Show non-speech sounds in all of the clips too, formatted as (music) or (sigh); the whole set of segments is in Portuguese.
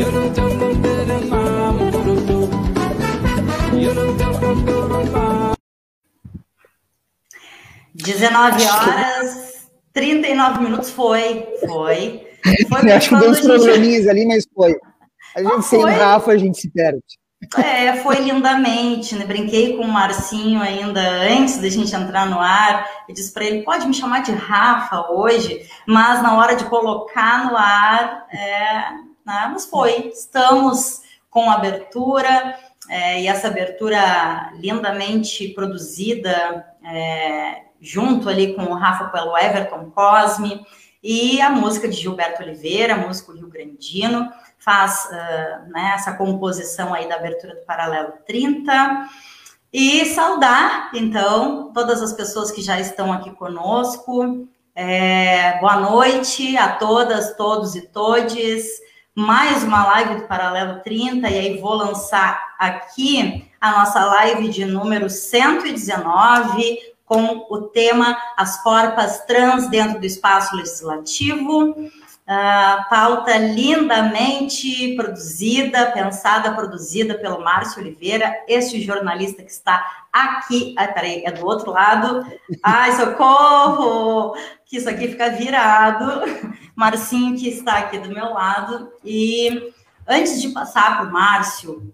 You don't jump on 19 horas, 39 minutos foi, foi. foi acho que deu uns probleminhas ali, mas foi. A gente sem foi... Rafa, a gente se perde. É, foi lindamente, né? Brinquei com o Marcinho ainda antes da gente entrar no ar. Eu disse para ele: pode me chamar de Rafa hoje, mas na hora de colocar no ar, é, né? mas foi. Estamos com abertura, é, e essa abertura lindamente produzida é, junto ali com o Rafa pelo Everton Cosme, e a música de Gilberto Oliveira, músico Rio Grandino, faz uh, né, essa composição aí da abertura do Paralelo 30. E saudar, então, todas as pessoas que já estão aqui conosco. É, boa noite a todas, todos e todes. Mais uma live do Paralelo 30, e aí vou lançar aqui a nossa live de número 119, com o tema As Corpas Trans dentro do Espaço Legislativo. Uh, pauta lindamente produzida, pensada, produzida pelo Márcio Oliveira, este jornalista que está aqui. Ah, peraí, é do outro lado. Ai, socorro! Que isso aqui fica virado. Marcinho, que está aqui do meu lado. E antes de passar para o Márcio,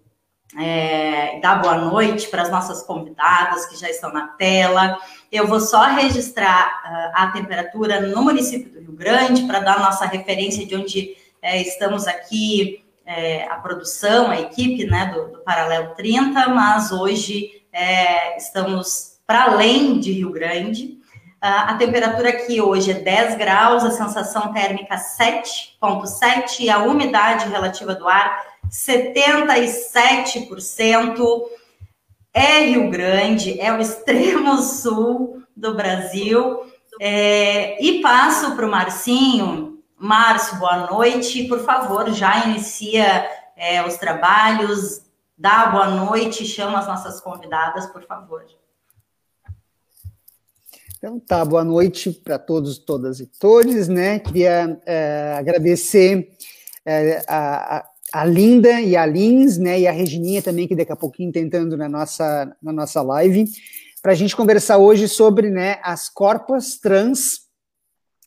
é, dar boa noite para as nossas convidadas que já estão na tela. Eu vou só registrar uh, a temperatura no município do Rio Grande para dar nossa referência de onde é, estamos aqui, é, a produção, a equipe né, do, do Paralelo 30, mas hoje é, estamos para além de Rio Grande. Uh, a temperatura aqui hoje é 10 graus, a sensação térmica 7,7 e a umidade relativa do ar 77% é Rio Grande, é o extremo (laughs) sul do Brasil. É, e passo para o Marcinho. Márcio, boa noite. Por favor, já inicia é, os trabalhos, dá boa noite, chama as nossas convidadas, por favor. Então tá, boa noite para todos, todas e todos, né? Queria é, agradecer é, a, a a Linda e a Lins, né, e a Regininha também, que daqui a pouquinho tentando na nossa, na nossa live, para a gente conversar hoje sobre né, as corpas trans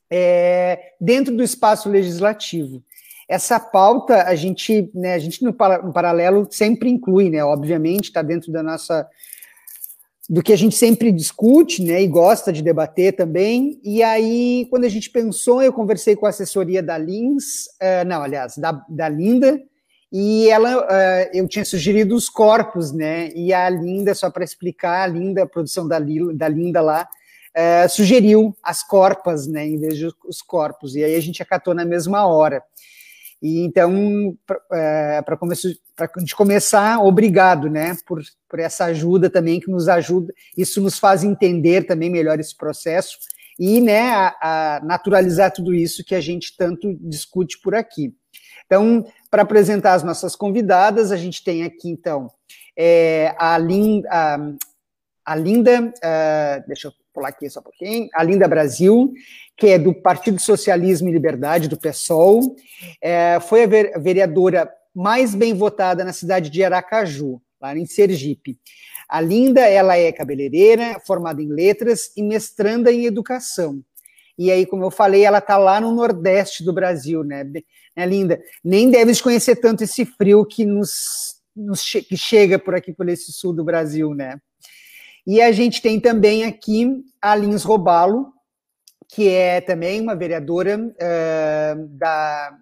é, dentro do espaço legislativo. Essa pauta a gente, né, a gente no, no paralelo sempre inclui, né, obviamente, está dentro da nossa do que a gente sempre discute, né, e gosta de debater também. E aí, quando a gente pensou, eu conversei com a assessoria da Lins, uh, não, aliás, da, da Linda, e ela, uh, eu tinha sugerido os corpos, né? E a Linda, só para explicar, a Linda, a produção da, da Linda lá, uh, sugeriu as corpas, né? Em vez de os corpos. E aí a gente acatou na mesma hora. E então, para uh, de começar, obrigado, né? Por, por essa ajuda também que nos ajuda. Isso nos faz entender também melhor esse processo e, né? A, a naturalizar tudo isso que a gente tanto discute por aqui. Então, para apresentar as nossas convidadas, a gente tem aqui, então, é, a, Lin, a, a Linda, uh, deixa eu pular aqui só um pouquinho, a Linda Brasil, que é do Partido Socialismo e Liberdade, do PSOL, é, foi a vereadora mais bem votada na cidade de Aracaju, lá em Sergipe. A Linda, ela é cabeleireira, formada em letras e mestranda em educação. E aí, como eu falei, ela está lá no Nordeste do Brasil, né? Né, linda? Nem deves conhecer tanto esse frio que nos, nos che que chega por aqui, por esse sul do Brasil, né? E a gente tem também aqui a Lins Robalo, que é também uma vereadora uh, da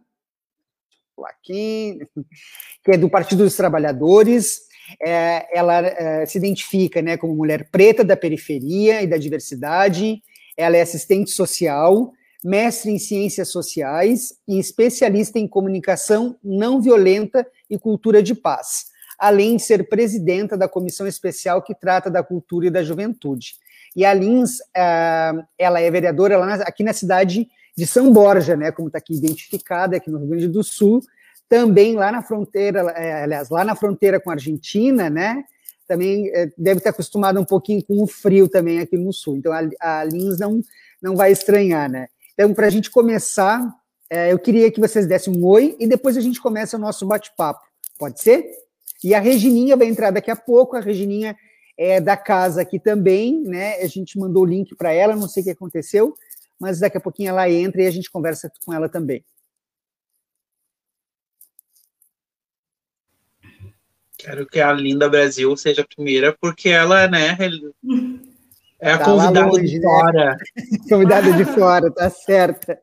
aqui, (laughs) que é do Partido dos Trabalhadores. É, ela é, se identifica né, como mulher preta da periferia e da diversidade. Ela é assistente social, mestre em ciências sociais e especialista em comunicação não violenta e cultura de paz, além de ser presidenta da comissão especial que trata da cultura e da juventude. E a Lins, eh, ela é vereadora aqui na cidade de São Borja, né, como está aqui identificada, aqui no Rio Grande do Sul, também lá na fronteira, é, aliás, lá na fronteira com a Argentina, né? Também é, deve estar acostumada um pouquinho com o frio também aqui no sul. Então a, a Lins não, não vai estranhar, né? Então, para a gente começar, é, eu queria que vocês dessem um oi e depois a gente começa o nosso bate-papo. Pode ser? E a Regininha vai entrar daqui a pouco. A Regininha é da casa aqui também, né? A gente mandou o link para ela, não sei o que aconteceu, mas daqui a pouquinho ela entra e a gente conversa com ela também. Quero que a Linda Brasil seja a primeira, porque ela, né, é a tá convidada longe, de né? fora. (laughs) convidada de fora, tá certa.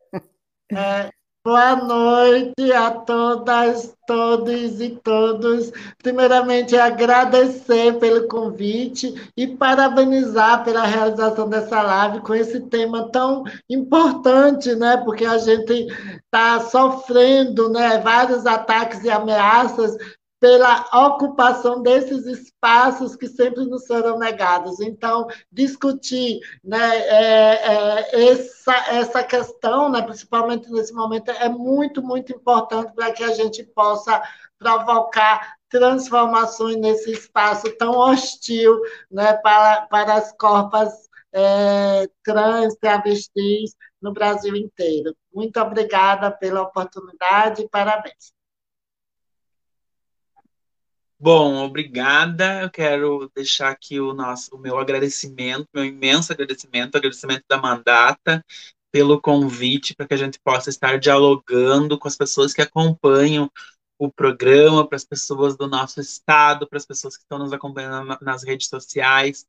É, Boa noite a todas, todos e todos. Primeiramente, agradecer pelo convite e parabenizar pela realização dessa live com esse tema tão importante, né? Porque a gente está sofrendo, né? Vários ataques e ameaças pela ocupação desses espaços que sempre nos serão negados. Então, discutir né, é, é, essa, essa questão, né, principalmente nesse momento, é muito, muito importante para que a gente possa provocar transformações nesse espaço tão hostil né, para, para as corpas é, trans, travestis no Brasil inteiro. Muito obrigada pela oportunidade e parabéns. Bom, obrigada. Eu quero deixar aqui o nosso, o meu agradecimento, meu imenso agradecimento, agradecimento da Mandata pelo convite para que a gente possa estar dialogando com as pessoas que acompanham o programa, para as pessoas do nosso estado, para as pessoas que estão nos acompanhando nas redes sociais,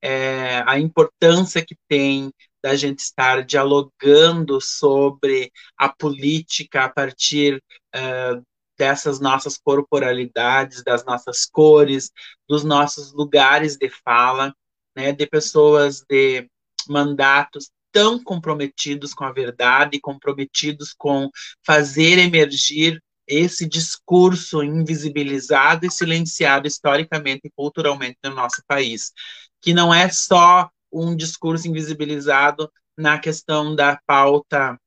é, a importância que tem da gente estar dialogando sobre a política a partir uh, dessas nossas corporalidades, das nossas cores, dos nossos lugares de fala, né, de pessoas de mandatos tão comprometidos com a verdade, comprometidos com fazer emergir esse discurso invisibilizado e silenciado historicamente e culturalmente no nosso país, que não é só um discurso invisibilizado na questão da pauta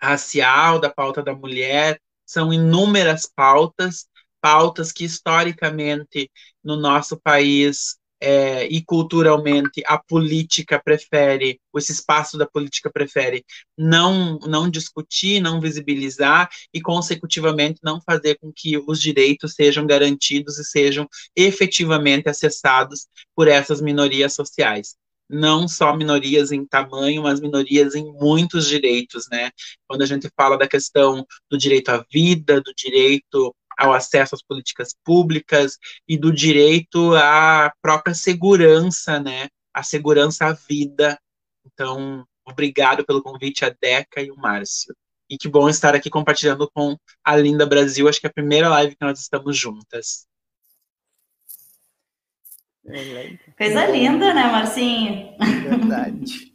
racial, da pauta da mulher, são inúmeras pautas, pautas que historicamente no nosso país é, e culturalmente a política prefere, esse espaço da política prefere não, não discutir, não visibilizar e, consecutivamente, não fazer com que os direitos sejam garantidos e sejam efetivamente acessados por essas minorias sociais não só minorias em tamanho, mas minorias em muitos direitos, né? Quando a gente fala da questão do direito à vida, do direito ao acesso às políticas públicas e do direito à própria segurança, né? A segurança à vida. Então, obrigado pelo convite a Deca e o Márcio. E que bom estar aqui compartilhando com a Linda Brasil. Acho que é a primeira live que nós estamos juntas. Coisa linda, né, Marcinho? Verdade.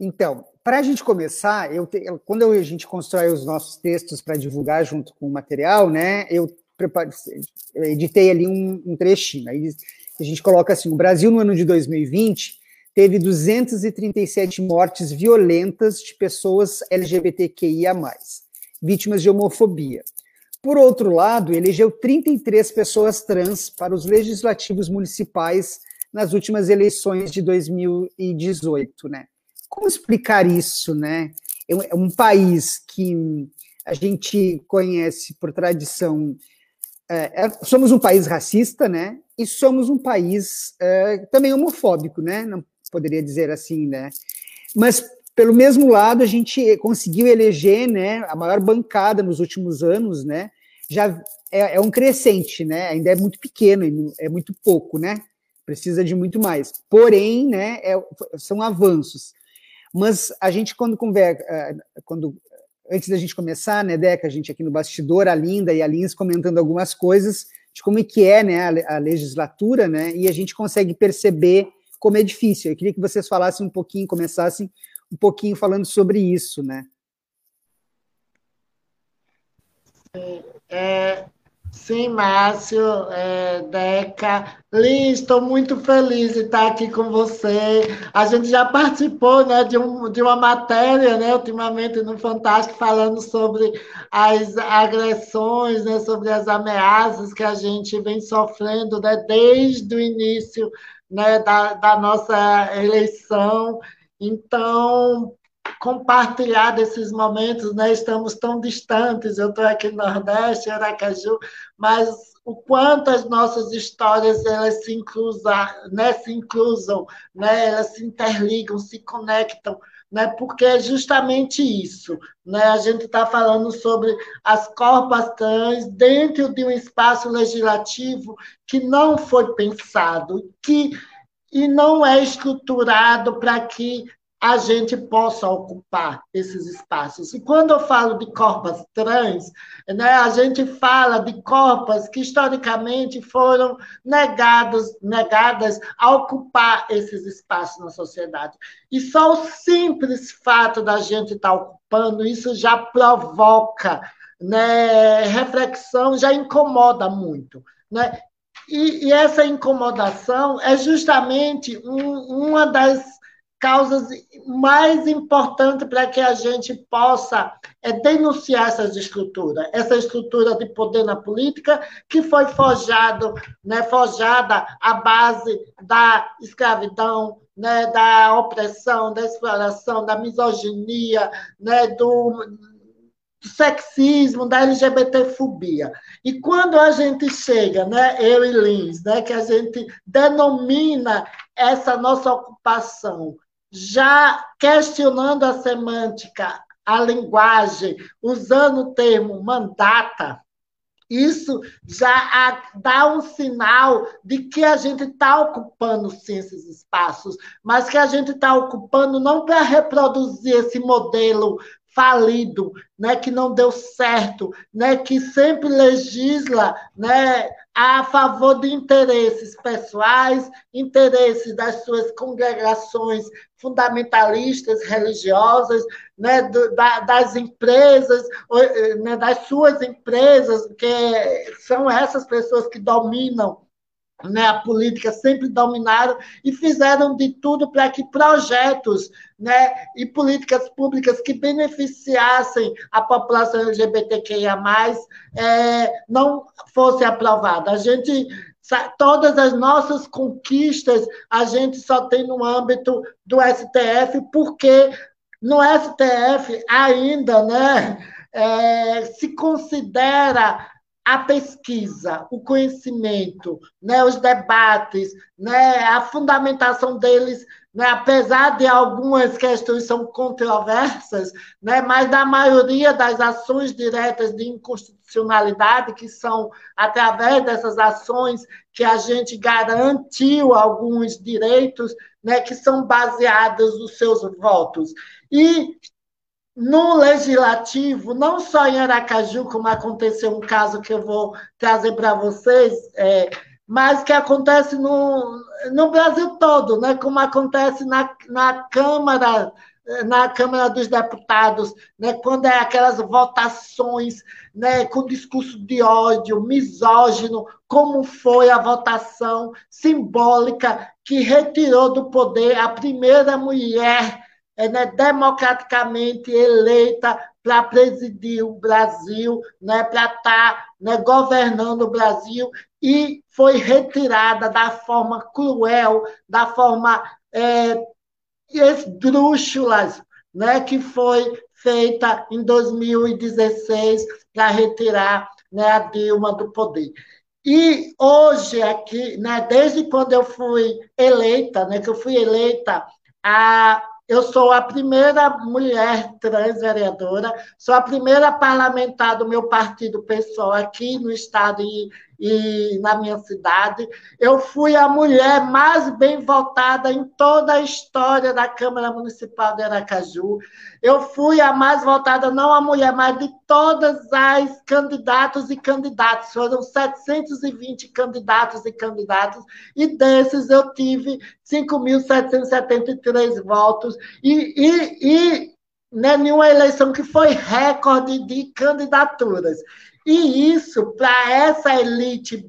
Então, para a gente começar, eu te, quando a gente constrói os nossos textos para divulgar junto com o material, né, eu, preparo, eu editei ali um, um trechinho. Aí a gente coloca assim: o Brasil no ano de 2020 teve 237 mortes violentas de pessoas LGBTQIA, vítimas de homofobia. Por outro lado, elegeu 33 pessoas trans para os legislativos municipais nas últimas eleições de 2018, né? Como explicar isso, né? É um é país que a gente conhece por tradição. É, é, somos um país racista, né? E somos um país é, também homofóbico, né? Não poderia dizer assim, né? Mas pelo mesmo lado, a gente conseguiu eleger, né, a maior bancada nos últimos anos, né, já é, é um crescente, né, ainda é muito pequeno, é muito pouco, né, precisa de muito mais. Porém, né, é, são avanços. Mas a gente, quando conversa, é, quando, antes da gente começar, né, Deca, a gente aqui no bastidor, a Linda e a Lins comentando algumas coisas de como é que é, né, a, a legislatura, né, e a gente consegue perceber como é difícil. Eu queria que vocês falassem um pouquinho, começassem um pouquinho falando sobre isso, né? É, Sim, Márcio, é, Deca. Liz, estou muito feliz de estar aqui com você. A gente já participou né, de, um, de uma matéria, né, ultimamente, no Fantástico, falando sobre as agressões, né, sobre as ameaças que a gente vem sofrendo né, desde o início né, da, da nossa eleição. Então, compartilhar desses momentos, né? Estamos tão distantes, eu estou aqui no Nordeste, Aracaju, mas o quanto as nossas histórias elas se inclusam, né? Se inclusam, né? Elas se interligam, se conectam, né? Porque é justamente isso, né? A gente está falando sobre as corpas trans dentro de um espaço legislativo que não foi pensado, que e não é estruturado para que a gente possa ocupar esses espaços. E quando eu falo de corpos trans, né, a gente fala de corpos que historicamente foram negados, negadas a ocupar esses espaços na sociedade. E só o simples fato da gente estar ocupando isso já provoca né, reflexão, já incomoda muito. Né? E, e essa incomodação é justamente um, uma das causas mais importantes para que a gente possa é, denunciar essas estruturas, essa estrutura de poder na política que foi forjado, né, forjada à base da escravidão, né, da opressão, da exploração, da misoginia, né, do, do sexismo, da LGBTfobia. E quando a gente chega, né, eu e Lins, né, que a gente denomina essa nossa ocupação já questionando a semântica, a linguagem, usando o termo mandata, isso já dá um sinal de que a gente está ocupando sim esses espaços, mas que a gente está ocupando não para reproduzir esse modelo falido, né, que não deu certo, né, que sempre legisla, né, a favor de interesses pessoais, interesses das suas congregações fundamentalistas religiosas, né, do, da, das empresas, né, das suas empresas, que são essas pessoas que dominam né, a política sempre dominaram e fizeram de tudo para que projetos né, e políticas públicas que beneficiassem a população LGBTQIA+, é, não fossem aprovadas. A gente, todas as nossas conquistas, a gente só tem no âmbito do STF, porque no STF ainda né, é, se considera a pesquisa, o conhecimento, né, os debates, né, a fundamentação deles, né, apesar de algumas questões são controversas, né, mas da maioria das ações diretas de inconstitucionalidade, que são através dessas ações que a gente garantiu alguns direitos, né, que são baseados nos seus votos. E no legislativo, não só em Aracaju, como aconteceu um caso que eu vou trazer para vocês, é, mas que acontece no, no Brasil todo, né? como acontece na, na Câmara na Câmara dos Deputados, né, quando é aquelas votações né, com discurso de ódio, misógino, como foi a votação simbólica que retirou do poder a primeira mulher né, democraticamente eleita para presidir o Brasil, né, para estar tá, né, governando o Brasil, e foi retirada da forma cruel, da forma é, esdrúxula, né, que foi feita em 2016 para retirar né, a Dilma do poder. E hoje aqui, né, desde quando eu fui eleita, né, que eu fui eleita a eu sou a primeira mulher trans vereadora, sou a primeira parlamentar do meu partido pessoal aqui no estado e, e na minha cidade. Eu fui a mulher mais bem votada em toda a história da Câmara Municipal de Aracaju. Eu fui a mais votada, não a mulher, mas de todas as candidatos e candidatos. Foram 720 candidatos e candidatas, e desses eu tive 5.773 votos. E, e, e né, nenhuma eleição que foi recorde de candidaturas. E isso, para essa elite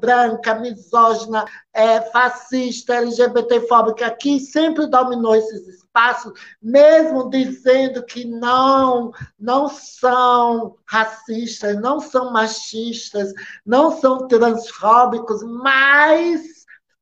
branca, misógina, é, fascista, LGBTfóbica, que sempre dominou esses espaços, mesmo dizendo que não, não são racistas, não são machistas, não são transfóbicos, mas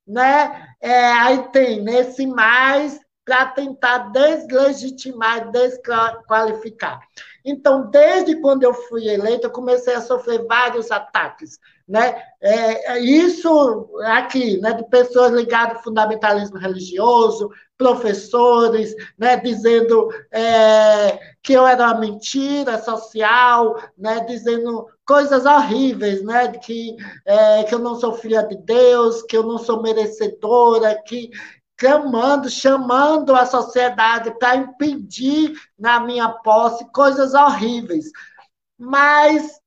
né, é, aí tem nesse mais para tentar deslegitimar, desqualificar. Então, desde quando eu fui eleita, eu comecei a sofrer vários ataques. Né? É, é, isso aqui, né, de pessoas ligadas ao fundamentalismo religioso, professores, né, dizendo é, que eu era uma mentira social, né, dizendo coisas horríveis, né, que, é, que eu não sou filha de Deus, que eu não sou merecedora, que clamando, chamando a sociedade para impedir na minha posse coisas horríveis. Mas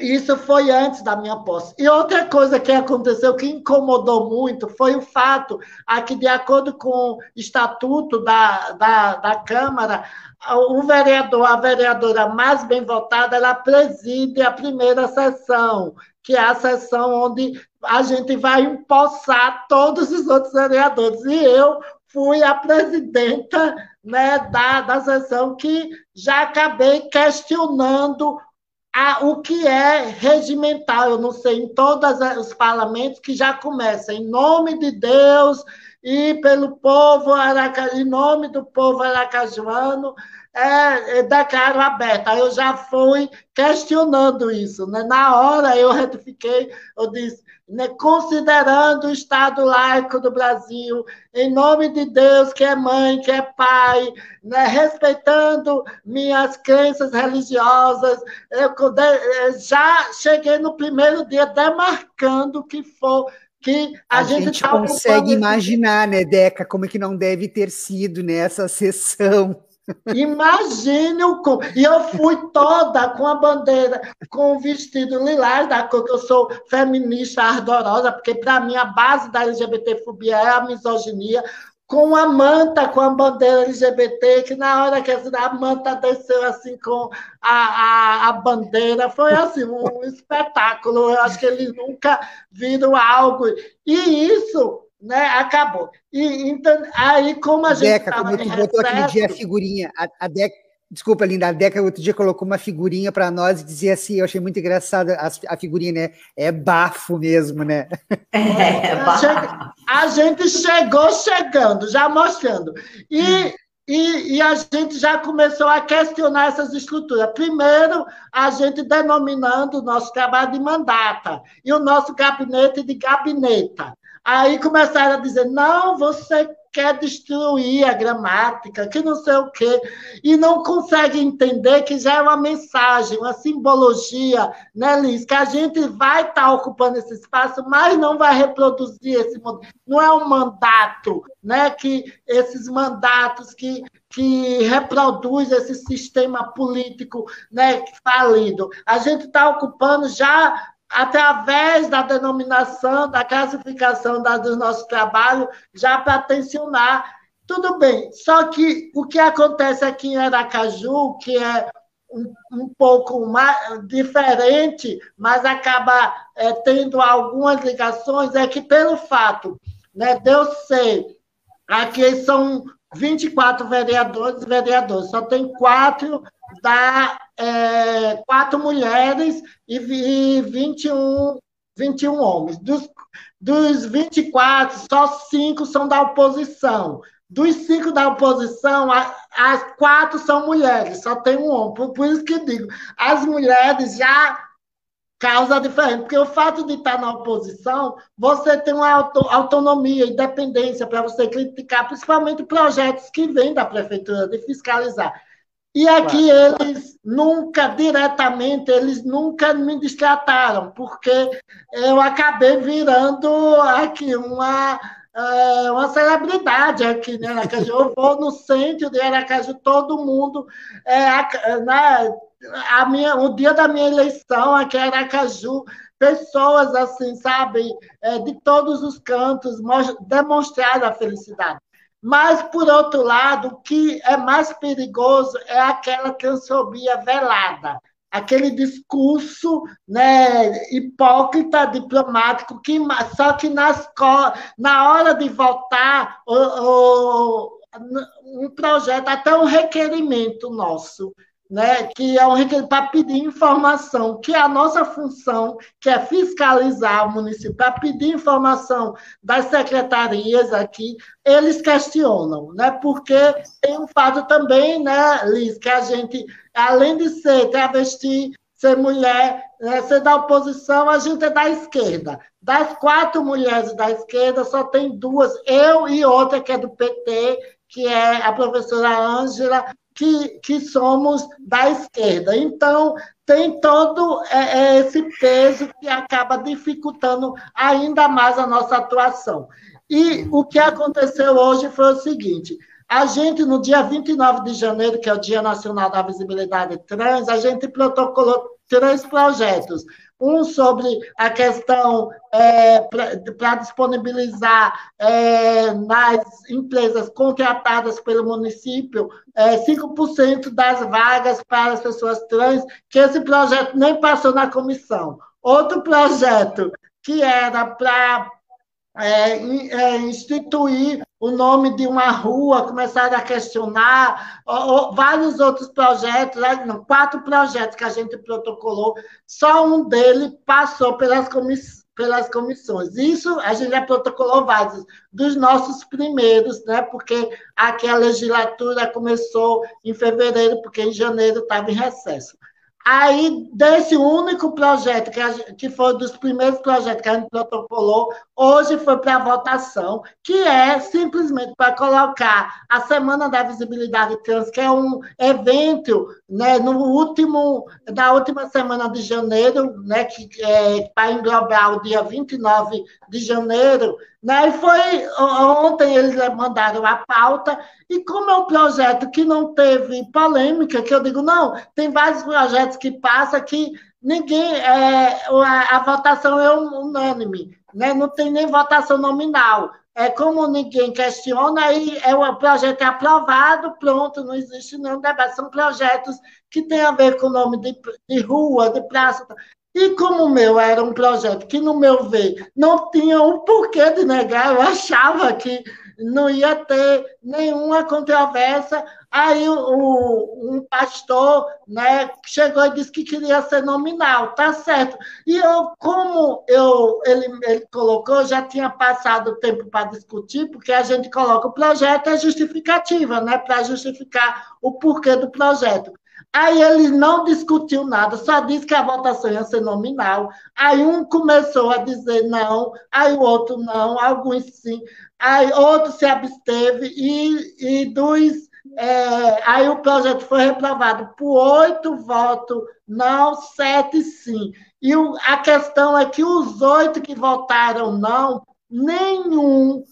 isso foi antes da minha posse. E outra coisa que aconteceu que incomodou muito foi o fato aqui, de acordo com o estatuto da, da, da Câmara, o vereador, a vereadora mais bem votada, ela preside a primeira sessão, que é a sessão onde a gente vai empossar todos os outros vereadores. E eu fui a presidenta né, da, da sessão que já acabei questionando a, o que é regimental, eu não sei, em todos os parlamentos que já começa, em nome de Deus e pelo povo, em nome do povo aracajuano, é, é, declaro aberta. Eu já fui questionando isso. Né? Na hora eu retifiquei, eu disse, né, considerando o Estado laico do Brasil, em nome de Deus, que é mãe, que é pai, né, respeitando minhas crenças religiosas, eu eh, já cheguei no primeiro dia demarcando que for que a, a gente, gente tá consegue imaginar, né, Deca, como é que não deve ter sido nessa sessão. Imagine o como. E eu fui toda com a bandeira, com o vestido lilás, da cor que eu sou feminista ardorosa, porque para mim a base da LGBTfobia é a misoginia, com a manta, com a bandeira LGBT, que na hora que a manta desceu assim com a, a, a bandeira, foi assim, um espetáculo. Eu acho que eles nunca viram algo. E isso né, acabou. E, então, aí, como a gente. Deca, como tu botou aquele dia a figurinha, a, a Deca. Desculpa, Linda, a Deca outro dia colocou uma figurinha para nós e dizia assim, eu achei muito engraçado a, a figurinha, né? É bafo mesmo, né? (laughs) É, bafo. A gente chegou chegando, já mostrando. E, hum. e, e, a gente já começou a questionar essas estruturas. Primeiro, a gente denominando o nosso trabalho de mandata e o nosso gabinete de gabineta. Aí começaram a dizer: não, você quer destruir a gramática, que não sei o quê, e não consegue entender que já é uma mensagem, uma simbologia, né, Liz? Que a gente vai estar tá ocupando esse espaço, mas não vai reproduzir esse não é um mandato, né? Que esses mandatos que que reproduz esse sistema político né, falido. A gente está ocupando já através da denominação, da classificação da, do nosso trabalho, já para tensionar. Tudo bem, só que o que acontece aqui em Aracaju, que é um, um pouco mais, diferente, mas acaba é, tendo algumas ligações, é que pelo fato né, de eu ser, aqui são 24 vereadores e vereadores, só tem quatro da é, quatro mulheres e, e 21, 21 homens. Dos, dos 24, só cinco são da oposição. Dos cinco da oposição, as quatro são mulheres, só tem um homem. Por, por isso que digo, as mulheres já causa diferente, porque o fato de estar na oposição, você tem uma auto, autonomia, independência para você criticar, principalmente projetos que vêm da prefeitura, de fiscalizar. E aqui claro. eles nunca, diretamente, eles nunca me destrataram, porque eu acabei virando aqui uma, é, uma celebridade aqui né, Aracaju. Eu vou no centro de Aracaju, todo mundo. É, né, a minha, o dia da minha eleição aqui em Aracaju, pessoas assim, sabe, é, de todos os cantos, demonstraram a felicidade. Mas, por outro lado, o que é mais perigoso é aquela transfobia velada, aquele discurso né, hipócrita, diplomático, que, só que nas, na hora de votar, o, o, um projeto, até um requerimento nosso, né, que é um requerimento para pedir informação, que é a nossa função, que é fiscalizar o município, para pedir informação das secretarias aqui, eles questionam, né, porque tem um fato também, né, Liz, que a gente, além de ser travesti, ser mulher, né, ser da oposição, a gente é da esquerda. Das quatro mulheres da esquerda, só tem duas, eu e outra que é do PT, que é a professora Ângela, que, que somos da esquerda. Então, tem todo é, é, esse peso que acaba dificultando ainda mais a nossa atuação. E o que aconteceu hoje foi o seguinte: a gente, no dia 29 de janeiro, que é o Dia Nacional da Visibilidade Trans, a gente protocolou três projetos um sobre a questão é, para disponibilizar é, nas empresas contratadas pelo município é, 5% das vagas para as pessoas trans, que esse projeto nem passou na comissão. Outro projeto que era para é, é, instituir o nome de uma rua, começaram a questionar, ou, vários outros projetos, né, não, quatro projetos que a gente protocolou, só um deles passou pelas, comiss pelas comissões. Isso a gente já protocolou vários, dos nossos primeiros, né, porque aqui a legislatura começou em fevereiro, porque em janeiro estava em recesso. Aí, desse único projeto, que, a, que foi dos primeiros projetos que a gente protocolou, hoje foi para votação, que é simplesmente para colocar a Semana da Visibilidade Trans, que é um evento né, no último, na última semana de janeiro, né, que é para englobar o dia 29 de janeiro, né? E foi ontem eles mandaram a pauta, e como é um projeto que não teve polêmica, que eu digo, não, tem vários projetos que passam que ninguém, é, a, a votação é unânime, né? não tem nem votação nominal. É como ninguém questiona, aí é o projeto é aprovado, pronto, não existe nenhum debate. São projetos que têm a ver com o nome de, de rua, de praça. E como o meu era um projeto que, no meu ver, não tinha um porquê de negar, eu achava que não ia ter nenhuma controvérsia. Aí o, um pastor né, chegou e disse que queria ser nominal, tá certo. E eu, como eu, ele, ele colocou, já tinha passado o tempo para discutir, porque a gente coloca o projeto é justificativa, né, para justificar o porquê do projeto. Aí ele não discutiu nada, só disse que a votação ia ser nominal. Aí um começou a dizer não, aí o outro não, alguns sim, aí outro se absteve, e, e dos. É, aí o projeto foi reprovado por oito votos, não, sete sim. E o, a questão é que os oito que votaram não, nenhum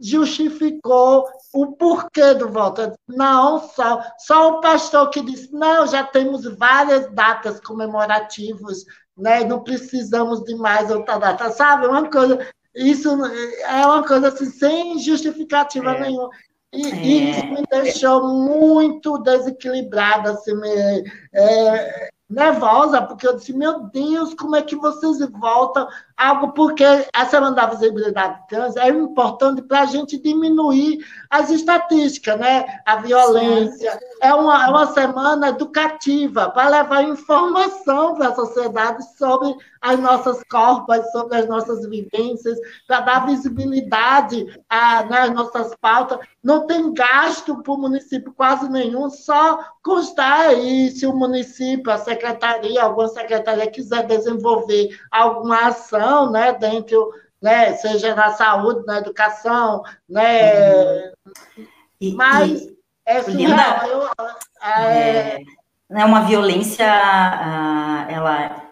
justificou o porquê do voto. Não, só, só o pastor que disse, não, já temos várias datas comemorativas, né? não precisamos de mais outra data, sabe? Uma coisa, isso é uma coisa assim, sem justificativa é. nenhuma. E, é. e, isso me deixou muito desequilibrada, assim, me, é, nervosa, porque eu disse, meu Deus, como é que vocês voltam algo, porque a Semana da Visibilidade Trans é importante para a gente diminuir as estatísticas, né? A violência. É uma, é uma semana educativa para levar informação para a sociedade sobre as nossas corpas, sobre as nossas vivências, para dar visibilidade às nossas pautas. Não tem gasto para o município quase nenhum, só constar aí se o município, a secretaria, alguma secretaria quiser desenvolver alguma ação, né, dentro, né, seja na saúde, na educação, né, e, mas e, é surreal. Eu, é... é uma violência, ah, ela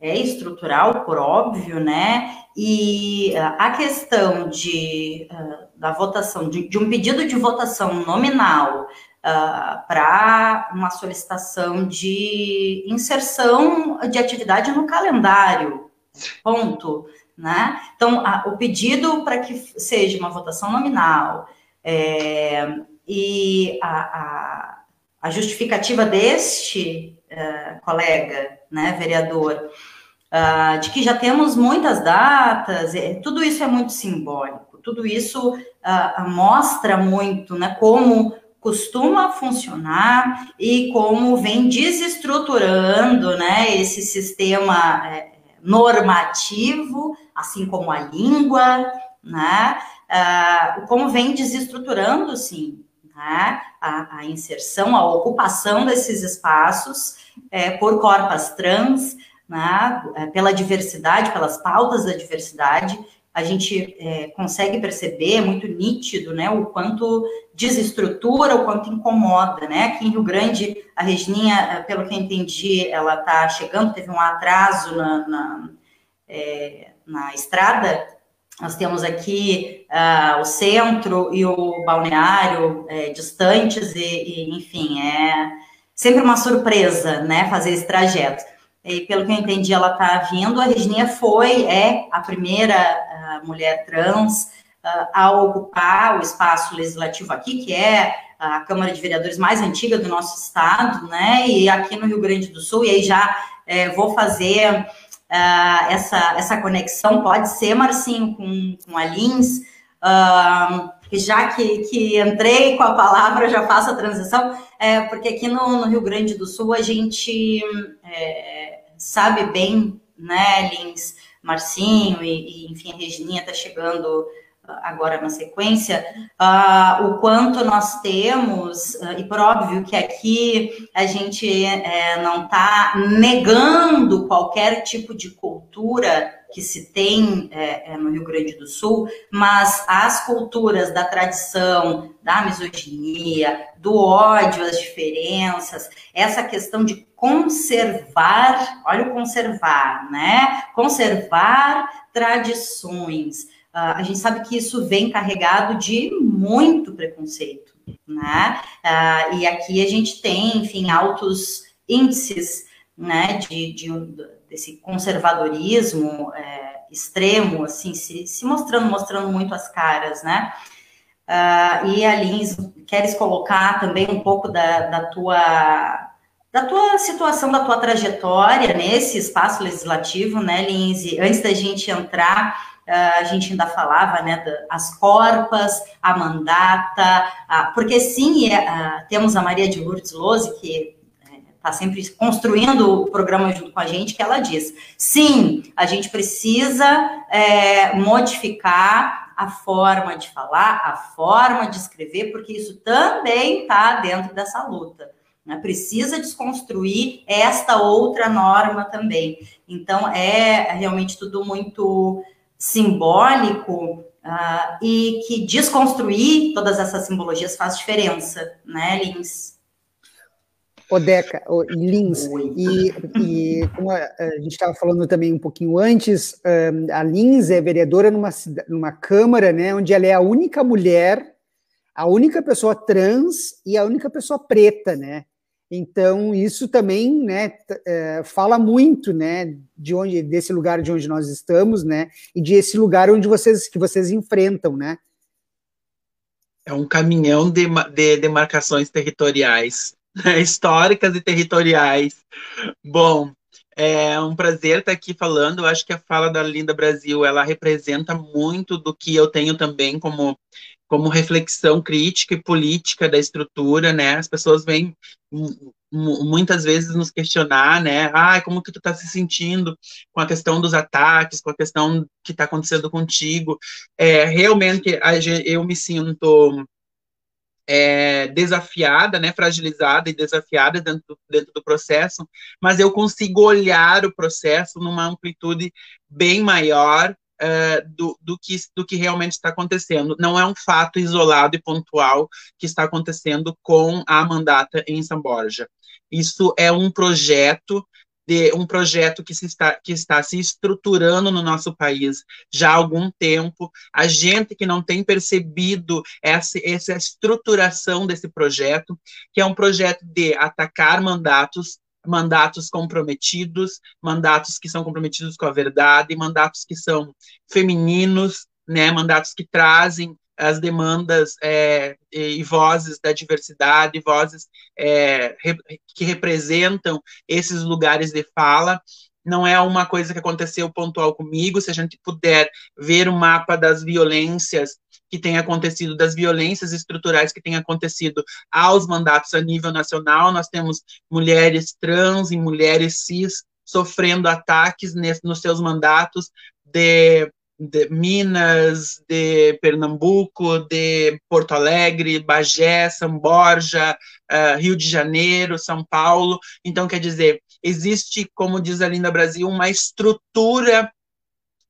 é estrutural, por óbvio, né? E a questão de, ah, da votação, de, de um pedido de votação nominal uh, para uma solicitação de inserção de atividade no calendário, ponto, né? Então, a, o pedido para que seja uma votação nominal, É, e a, a, a, justificativa deste uh, colega, né, vereador, uh, de que já temos muitas datas, é, tudo isso é muito simbólico, tudo isso uh, mostra muito né, como costuma funcionar e como vem desestruturando né, esse sistema é, normativo, assim como a língua, né, uh, como vem desestruturando, sim, né, a, a, inserção, a ocupação desses espaços é, por corpas trans, né, é, pela diversidade, pelas pautas da diversidade, a gente é, consegue perceber, é muito nítido, né, o quanto desestrutura, o quanto incomoda, né, aqui em Rio Grande, a Regininha, é, pelo que eu entendi, ela está chegando, teve um atraso na, na, é, na estrada, nós temos aqui uh, o centro e o balneário é, distantes, e, e, enfim, é sempre uma surpresa, né, fazer esse trajeto. E pelo que eu entendi, ela está vindo. A Regininha foi, é a primeira mulher trans uh, a ocupar o espaço legislativo aqui, que é a Câmara de Vereadores mais antiga do nosso estado, né? E aqui no Rio Grande do Sul. E aí já é, vou fazer uh, essa, essa conexão. Pode ser, Marcinho, com, com a Lins. Uh, já que, que entrei com a palavra, já faço a transição, é, porque aqui no, no Rio Grande do Sul a gente é, sabe bem, né, Lins, Marcinho e, e enfim, a Regininha está chegando agora na sequência, uh, o quanto nós temos, uh, e por óbvio que aqui a gente é, não está negando qualquer tipo de cultura que se tem é, é, no Rio Grande do Sul, mas as culturas da tradição, da misoginia, do ódio às diferenças, essa questão de conservar, olha o conservar, né? Conservar tradições. Uh, a gente sabe que isso vem carregado de muito preconceito, né? Uh, e aqui a gente tem, enfim, altos índices, né, de, de desse conservadorismo é, extremo, assim, se, se, mostrando, mostrando muito as caras, né? Uh, e a Lins, queres colocar também um pouco da, da tua da tua situação, da tua trajetória nesse espaço legislativo, né, Lins? Antes da gente entrar ah, a gente ainda falava, né, as corpas, a mandata, porque sim, é, temos a Maria de Lourdes Lose, que está é, sempre construindo o programa junto com a gente, que ela diz: sim, a gente precisa é, modificar a forma de falar, a forma de escrever, porque isso também está dentro dessa luta. Né? Precisa desconstruir esta outra norma também. Então, é realmente tudo muito simbólico uh, e que desconstruir todas essas simbologias faz diferença, né, Lins? Odeca, Lins, e, e, como a, gente estava falando também um pouquinho antes, a Lins é vereadora numa, numa Câmara, né, onde ela é a única mulher, a única pessoa trans e a única pessoa preta, né? Então, isso também né, é, fala muito né, de onde, desse lugar de onde nós estamos, né? E de esse lugar onde vocês que vocês enfrentam, né? É um caminhão de, de demarcações territoriais, (laughs) né, históricas e territoriais. Bom, é um prazer estar aqui falando. Eu acho que a fala da Linda Brasil ela representa muito do que eu tenho também como como reflexão crítica e política da estrutura, né? As pessoas vêm muitas vezes nos questionar, né? Ah, como que tu tá se sentindo com a questão dos ataques, com a questão que está acontecendo contigo? É, realmente eu me sinto é, desafiada, né, fragilizada e desafiada dentro, dentro do processo, mas eu consigo olhar o processo numa amplitude bem maior uh, do, do, que, do que realmente está acontecendo. Não é um fato isolado e pontual que está acontecendo com a mandata em São Borja. Isso é um projeto de um projeto que, se está, que está se estruturando no nosso país já há algum tempo. A gente que não tem percebido essa, essa estruturação desse projeto, que é um projeto de atacar mandatos, mandatos comprometidos, mandatos que são comprometidos com a verdade, mandatos que são femininos, né, mandatos que trazem as demandas é, e vozes da diversidade, vozes é, que representam esses lugares de fala. Não é uma coisa que aconteceu pontual comigo. Se a gente puder ver o mapa das violências que tem acontecido, das violências estruturais que têm acontecido aos mandatos a nível nacional, nós temos mulheres trans e mulheres cis sofrendo ataques nesse, nos seus mandatos de de Minas, de Pernambuco, de Porto Alegre, Bagé, São Borja, uh, Rio de Janeiro, São Paulo. Então, quer dizer, existe, como diz a Linda Brasil, uma estrutura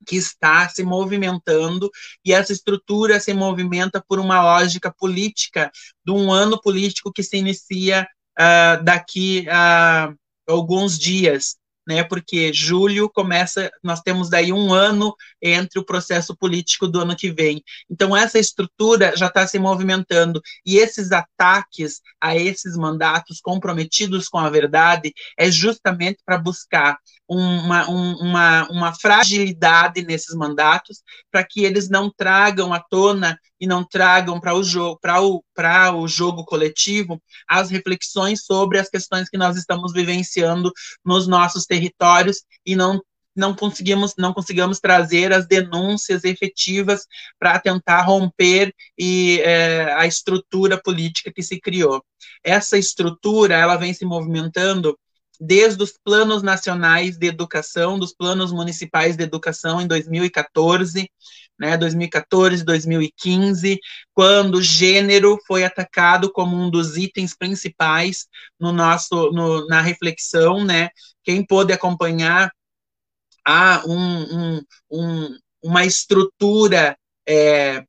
que está se movimentando e essa estrutura se movimenta por uma lógica política de um ano político que se inicia uh, daqui a alguns dias né? Porque julho começa, nós temos daí um ano entre o processo político do ano que vem. Então essa estrutura já está se movimentando e esses ataques a esses mandatos comprometidos com a verdade é justamente para buscar uma, uma, uma fragilidade nesses mandatos para que eles não tragam à tona e não tragam para o jogo para o, para o jogo coletivo as reflexões sobre as questões que nós estamos vivenciando nos nossos territórios e não não conseguimos não conseguimos trazer as denúncias efetivas para tentar romper e é, a estrutura política que se criou. Essa estrutura ela vem se movimentando desde os planos nacionais de educação, dos planos municipais de educação em 2014, né, 2014, 2015, quando o gênero foi atacado como um dos itens principais no nosso, no, na reflexão, né, quem pôde acompanhar há um, um, um, uma estrutura é,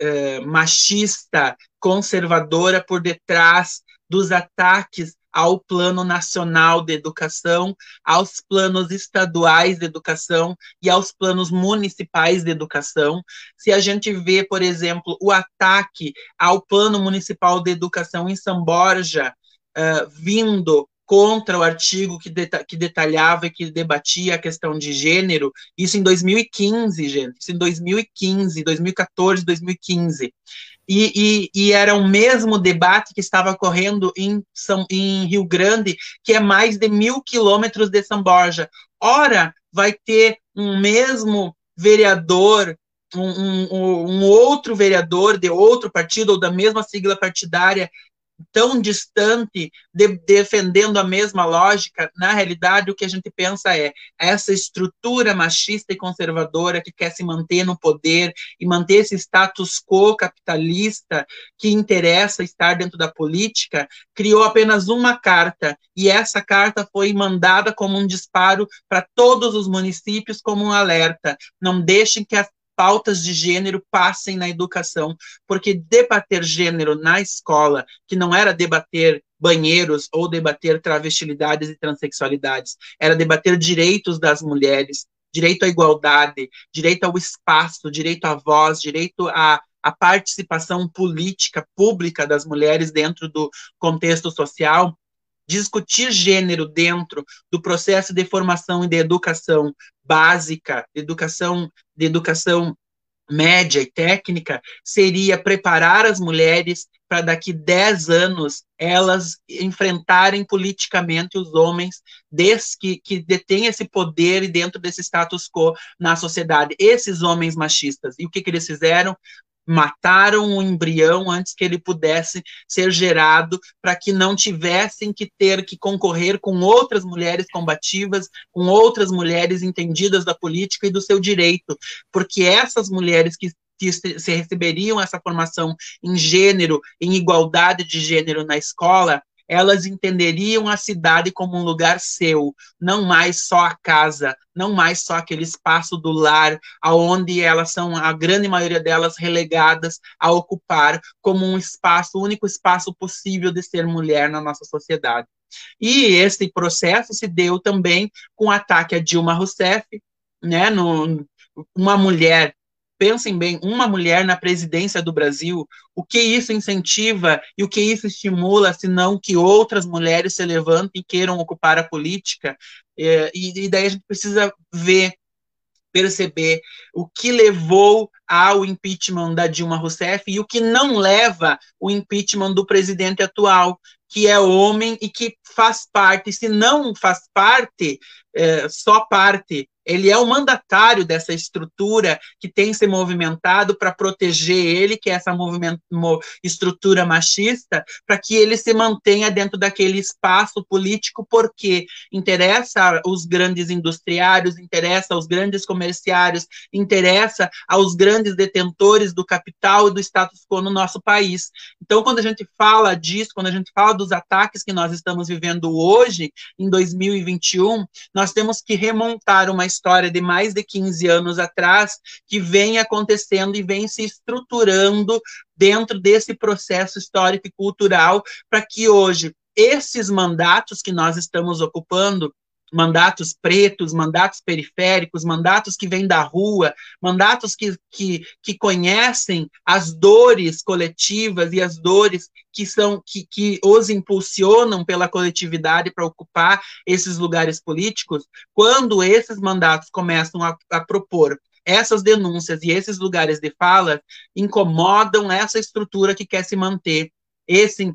é, machista, conservadora por detrás dos ataques ao Plano Nacional de Educação, aos planos estaduais de educação e aos planos municipais de educação. Se a gente vê, por exemplo, o ataque ao Plano Municipal de Educação em São Borja, uh, vindo contra o artigo que, deta que detalhava e que debatia a questão de gênero, isso em 2015, gente, isso em 2015, 2014, 2015 e, e, e, era o mesmo debate que estava ocorrendo em, São, em Rio Grande, que é mais de mil quilômetros de São Borja. Ora, vai ter um mesmo vereador, um, um, um outro vereador de outro partido ou da mesma sigla partidária tão distante, de, defendendo a mesma lógica, na realidade o que a gente pensa é essa estrutura machista e conservadora que quer se manter no poder e manter esse status quo capitalista que interessa estar dentro da política, criou apenas uma carta e essa carta foi mandada como um disparo para todos os municípios como um alerta. Não deixem que as pautas de gênero passem na educação, porque debater gênero na escola, que não era debater banheiros ou debater travestilidades e transexualidades, era debater direitos das mulheres, direito à igualdade, direito ao espaço, direito à voz, direito à, à participação política pública das mulheres dentro do contexto social, discutir gênero dentro do processo de formação e de educação básica, educação de educação média e técnica, seria preparar as mulheres para daqui 10 anos elas enfrentarem politicamente os homens des, que, que detêm esse poder e dentro desse status quo na sociedade, esses homens machistas. E o que, que eles fizeram? Mataram o embrião antes que ele pudesse ser gerado, para que não tivessem que ter que concorrer com outras mulheres combativas, com outras mulheres entendidas da política e do seu direito, porque essas mulheres que que se receberiam essa formação em gênero, em igualdade de gênero na escola, elas entenderiam a cidade como um lugar seu, não mais só a casa, não mais só aquele espaço do lar, aonde elas são, a grande maioria delas, relegadas a ocupar como um espaço, o único espaço possível de ser mulher na nossa sociedade. E esse processo se deu também com o ataque a Dilma Rousseff, né, no, uma mulher pensem bem, uma mulher na presidência do Brasil, o que isso incentiva e o que isso estimula, se não que outras mulheres se levantem e queiram ocupar a política? É, e, e daí a gente precisa ver perceber o que levou ao impeachment da Dilma Rousseff e o que não leva o impeachment do presidente atual, que é homem e que faz parte, se não faz parte, é, só parte ele é o mandatário dessa estrutura que tem se movimentado para proteger ele, que é essa estrutura machista, para que ele se mantenha dentro daquele espaço político, porque interessa aos grandes industriários, interessa aos grandes comerciários, interessa aos grandes detentores do capital e do status quo no nosso país. Então, quando a gente fala disso, quando a gente fala dos ataques que nós estamos vivendo hoje, em 2021, nós temos que remontar uma história de mais de 15 anos atrás que vem acontecendo e vem se estruturando dentro desse processo histórico e cultural para que hoje esses mandatos que nós estamos ocupando mandatos pretos, mandatos periféricos, mandatos que vêm da rua, mandatos que, que, que conhecem as dores coletivas e as dores que são que, que os impulsionam pela coletividade para ocupar esses lugares políticos, quando esses mandatos começam a, a propor essas denúncias e esses lugares de fala incomodam essa estrutura que quer se manter, esse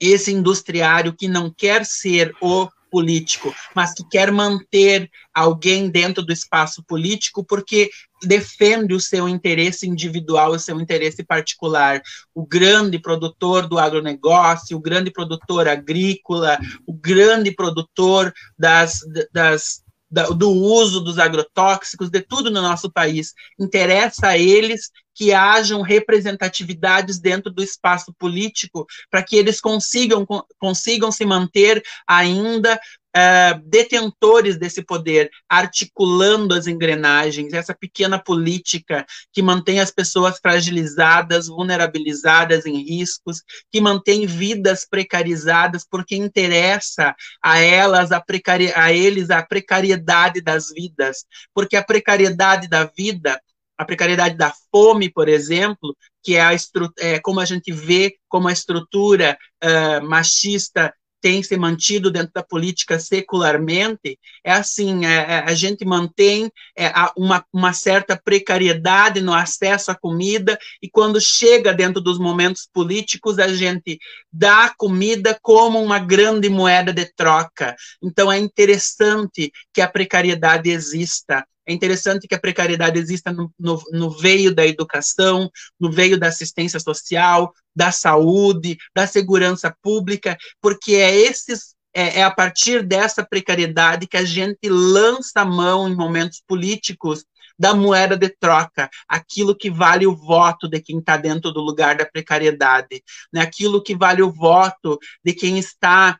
esse industriário que não quer ser o político, mas que quer manter alguém dentro do espaço político porque defende o seu interesse individual, o seu interesse particular. O grande produtor do agronegócio, o grande produtor agrícola, o grande produtor das, das do uso dos agrotóxicos, de tudo no nosso país. Interessa a eles que hajam representatividades dentro do espaço político para que eles consigam, consigam se manter ainda uh, detentores desse poder, articulando as engrenagens, essa pequena política que mantém as pessoas fragilizadas, vulnerabilizadas em riscos, que mantém vidas precarizadas, porque interessa a elas, a, precari a eles, a precariedade das vidas, porque a precariedade da vida a precariedade da fome, por exemplo, que é, a é como a gente vê como a estrutura uh, machista tem se mantido dentro da política secularmente, é assim, é, é a gente mantém é, uma, uma certa precariedade no acesso à comida, e quando chega dentro dos momentos políticos, a gente dá a comida como uma grande moeda de troca. Então, é interessante que a precariedade exista, é interessante que a precariedade exista no, no, no, veio da educação, no veio da assistência social, da saúde, da segurança pública, porque é esses é, é a partir dessa precariedade que a gente lança a mão em momentos políticos da moeda de troca, aquilo que vale o voto de quem está dentro do lugar da precariedade, né? aquilo que vale o voto de quem está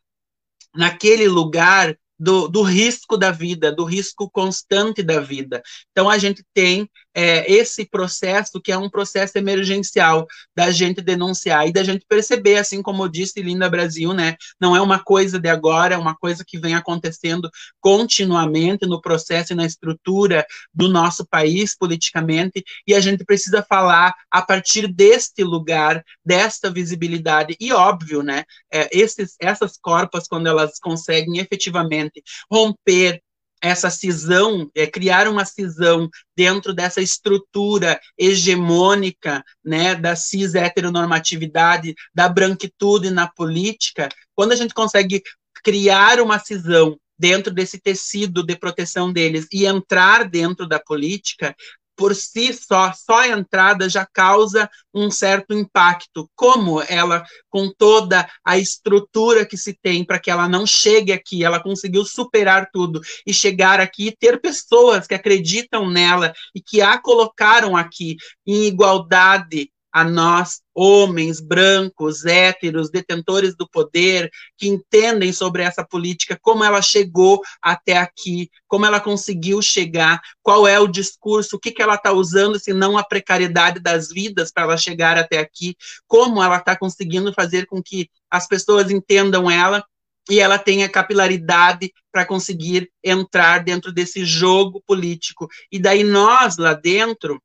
naquele lugar do, do risco da vida, do risco constante da vida. Então, a gente tem é, esse processo que é um processo emergencial da gente denunciar e da gente perceber, assim como disse Linda Brasil, né? Não é uma coisa de agora, é uma coisa que vem acontecendo continuamente no processo e na estrutura do nosso país politicamente, e a gente precisa falar a partir deste lugar, desta visibilidade. E óbvio, né? É, esses, essas corpas, quando elas conseguem efetivamente romper essa cisão, é, criar uma cisão dentro dessa estrutura hegemônica, né, da cis heteronormatividade, da branquitude na política, quando a gente consegue criar uma cisão dentro desse tecido de proteção deles e entrar dentro da política, por si só, só a entrada já causa um certo impacto. Como ela, com toda a estrutura que se tem para que ela não chegue aqui, ela conseguiu superar tudo e chegar aqui e ter pessoas que acreditam nela e que a colocaram aqui em igualdade a nós, homens brancos, héteros, detentores do poder, que entendem sobre essa política, como ela chegou até aqui, como ela conseguiu chegar, qual é o discurso, o que, que ela está usando, se não a precariedade das vidas para ela chegar até aqui, como ela está conseguindo fazer com que as pessoas entendam ela e ela tenha capilaridade para conseguir entrar dentro desse jogo político. E daí nós lá dentro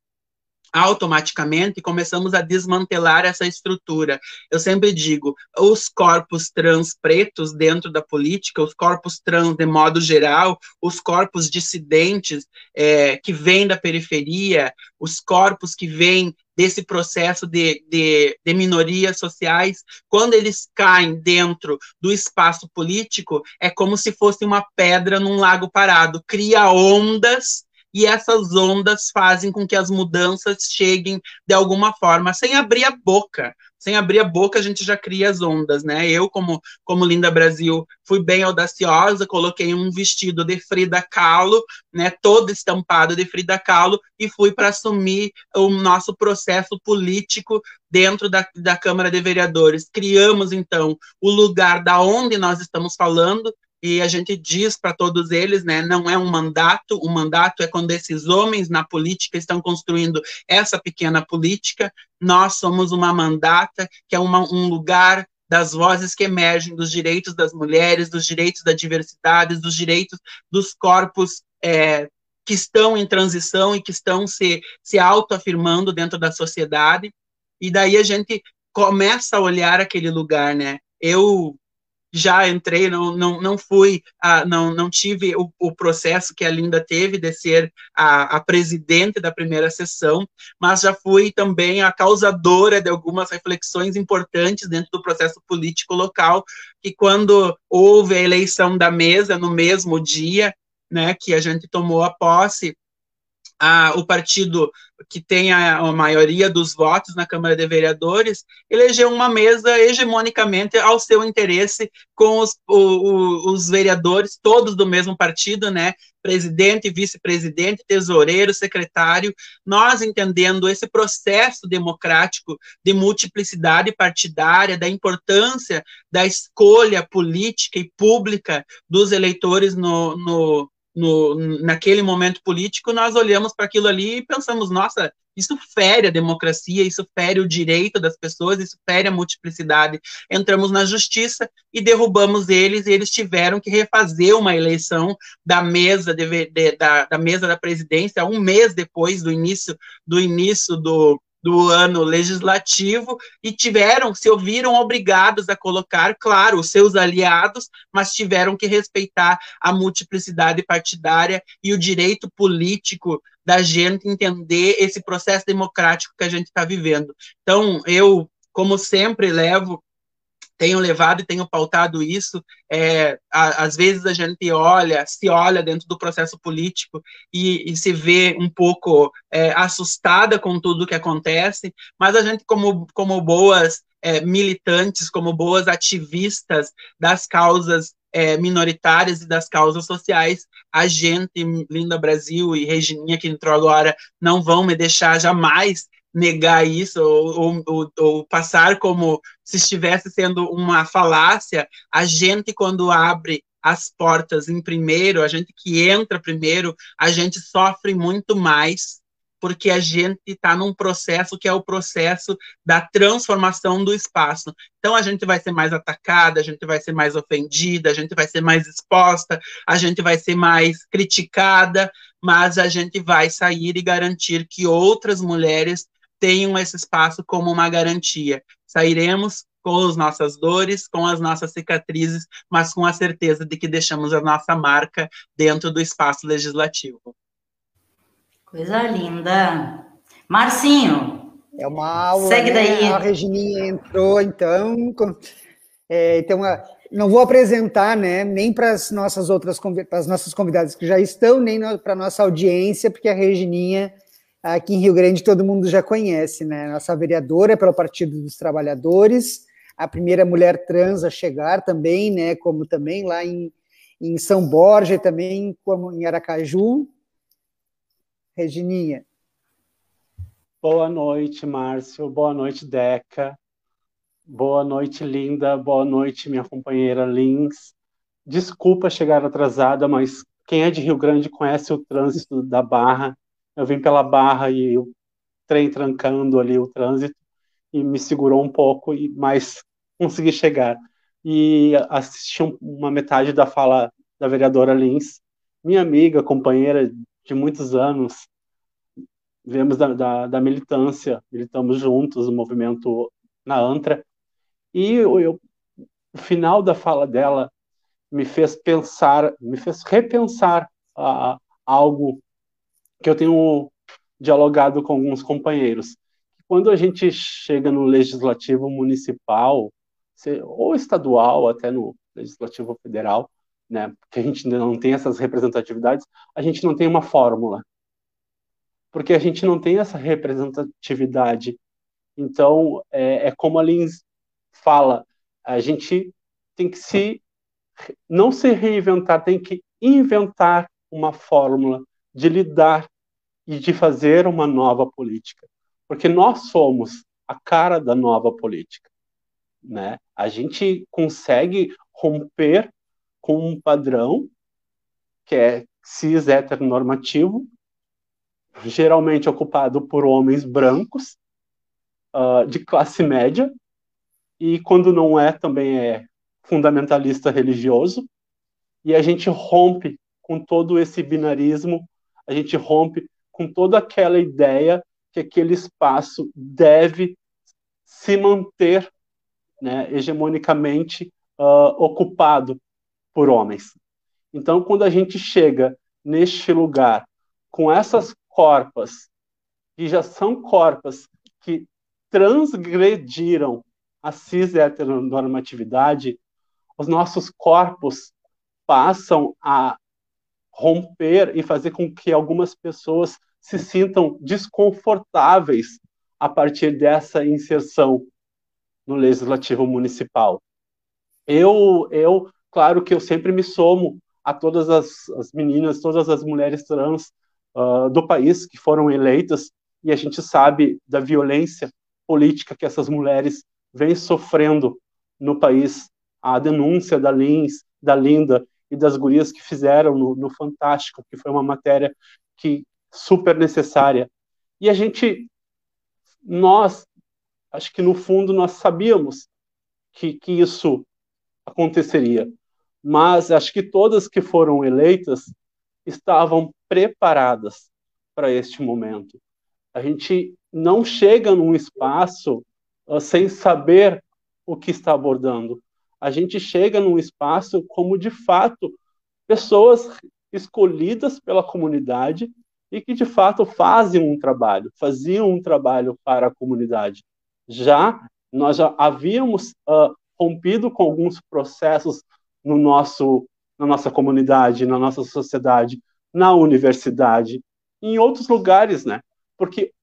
automaticamente começamos a desmantelar essa estrutura. Eu sempre digo, os corpos trans pretos dentro da política, os corpos trans de modo geral, os corpos dissidentes é, que vêm da periferia, os corpos que vêm desse processo de, de, de, minorias sociais, quando eles caem dentro do espaço político, é como se fosse uma pedra num lago parado, cria ondas e essas ondas fazem com que as mudanças cheguem de alguma forma, sem abrir a boca. Sem abrir a boca, a gente já cria as ondas, né? Eu, como, como Linda Brasil, fui bem audaciosa, coloquei um vestido de Frida Kahlo, né? Todo estampado de Frida Kahlo, e fui para assumir o nosso processo político dentro da, da Câmara de Vereadores. Criamos, então, o lugar da onde nós estamos falando, e a gente diz para todos eles, né, não é um mandato, o mandato é quando esses homens na política estão construindo essa pequena política, nós somos uma mandata, que é uma, um lugar das vozes que emergem dos direitos das mulheres, dos direitos da diversidade, dos direitos dos corpos é, que estão em transição e que estão se, se autoafirmando dentro da sociedade, e daí a gente começa a olhar aquele lugar, né? Eu já entrei, não, não, não fui, uh, não, não tive o, o, processo que a Linda teve de ser a, a, presidente da primeira sessão, mas já fui também a causadora de algumas reflexões importantes dentro do processo político local, que quando houve a eleição da mesa no mesmo dia, né, que a gente tomou a posse, a, o partido que tem a, a, maioria dos votos na Câmara de Vereadores elegeu uma mesa hegemonicamente ao seu interesse com os, o, o, os vereadores todos do mesmo partido, né? Presidente, vice-presidente, tesoureiro, secretário. Nós entendendo esse processo democrático de multiplicidade partidária, da importância da escolha política e pública dos eleitores no, no no, naquele momento político, nós olhamos para aquilo ali e pensamos, nossa, isso fere a democracia, isso fere o direito das pessoas, isso fere a multiplicidade. Entramos na justiça e derrubamos eles, e eles tiveram que refazer uma eleição da mesa de, de, da, da mesa da presidência um mês depois do início do início do, do ano legislativo e tiveram, se ouviram obrigados a colocar, claro, os seus aliados, mas tiveram que respeitar a multiplicidade partidária e o direito político da gente entender esse processo democrático que a gente está vivendo. Então, eu, como sempre, levo tenho levado e tenho pautado isso. É, a, às vezes a gente olha, se olha dentro do processo político e, e se vê um pouco é, assustada com tudo que acontece, mas a gente, como, como boas é, militantes, como boas ativistas das causas é, minoritárias e das causas sociais, a gente, Linda Brasil e Regininha, que entrou agora, não vão me deixar jamais negar isso ou, ou, ou, passar como se estivesse sendo uma falácia, a gente, quando abre as portas em primeiro, a gente que entra primeiro, a gente sofre muito mais, porque a gente está num processo que é o processo da transformação do espaço. Então, a gente vai ser mais atacada, a gente vai ser mais ofendida, a gente vai ser mais exposta, a gente vai ser mais criticada, mas a gente vai sair e garantir que outras mulheres tenham esse espaço como uma garantia. Sairemos com as nossas dores, com as nossas cicatrizes, mas com a certeza de que deixamos a nossa marca dentro do espaço legislativo. Coisa linda. Marcinho. É uma aula. Segue né? daí. A Regininha entrou, então. É, então, não vou apresentar, né, nem para as nossas outras para as nossas convidadas que já estão, nem para a nossa audiência, porque a Regininha aqui em Rio Grande todo mundo já conhece, né? Nossa vereadora é pelo Partido dos Trabalhadores, a primeira mulher trans a chegar também, né? Como também lá em, em São Borja, também como em Aracaju. Regininha. Boa noite, Márcio. Boa noite, Deca. Boa noite, Linda. Boa noite, minha companheira Lins. Desculpa chegar atrasada, mas quem é de Rio Grande conhece o trânsito da Barra eu vim pela barra e o trem trancando ali o trânsito e me segurou um pouco, e mas (laughs) consegui chegar. E assisti uma metade da fala da vereadora Lins, minha amiga, companheira de muitos anos, viemos da, da, da, militância, militamos juntos o movimento na ANTRA, e eu, eu, o final da fala dela me fez pensar, me fez repensar uh, algo que eu tenho dialogado com alguns companheiros. Quando a gente chega no legislativo municipal, ou estadual, até no legislativo federal, né, porque a gente ainda não tem essas representatividades, a gente não tem uma fórmula. Porque a gente não tem essa representatividade. Então, é, é como a Lins fala, a gente tem que se não se reinventar, tem que inventar uma fórmula de lidar e de fazer uma nova política. Porque nós somos a cara da nova política. Né? A gente consegue romper com um padrão que é cis heteronormativo, geralmente ocupado por homens brancos, uh, de classe média, e quando não é, também é fundamentalista religioso, e a gente rompe com todo esse binarismo, a gente rompe com toda aquela ideia que aquele espaço deve se manter né, hegemonicamente uh, ocupado por homens. Então, quando a gente chega neste lugar com essas corpas, que já são corpas que transgrediram a cis heteronormatividade, os nossos corpos passam a romper e fazer com que algumas pessoas se sintam desconfortáveis a partir dessa inserção no legislativo municipal. Eu, eu, claro que eu sempre me somo a todas as, as meninas, todas as mulheres trans uh, do país que foram eleitas e a gente sabe da violência política que essas mulheres vêm sofrendo no país. A denúncia da Lins, da Linda e das gurias que fizeram no, no Fantástico, que foi uma matéria que super necessária. E a gente, nós, acho que no fundo nós sabíamos que, que isso aconteceria, mas acho que todas que foram eleitas estavam preparadas para este momento. A gente não chega num espaço uh, sem saber o que está abordando. A gente chega num espaço como de fato pessoas escolhidas pela comunidade e que de fato fazem um trabalho, faziam um trabalho para a comunidade. Já nós já havíamos uh, rompido com alguns processos no nosso na nossa comunidade, na nossa sociedade, na universidade, em outros lugares, né? Porque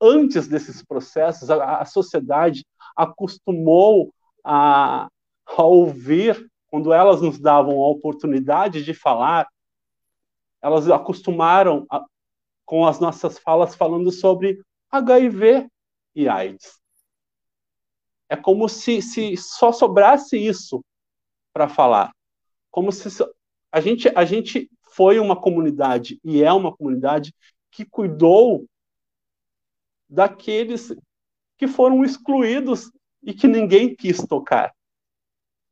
antes desses processos, a, a sociedade acostumou a, a ouvir, quando elas nos davam a oportunidade de falar, elas acostumaram a, com as nossas falas falando sobre HIV e AIDS. É como se, se só sobrasse isso para falar. Como se a gente, a gente foi uma comunidade e é uma comunidade que cuidou daqueles que foram excluídos e que ninguém quis tocar.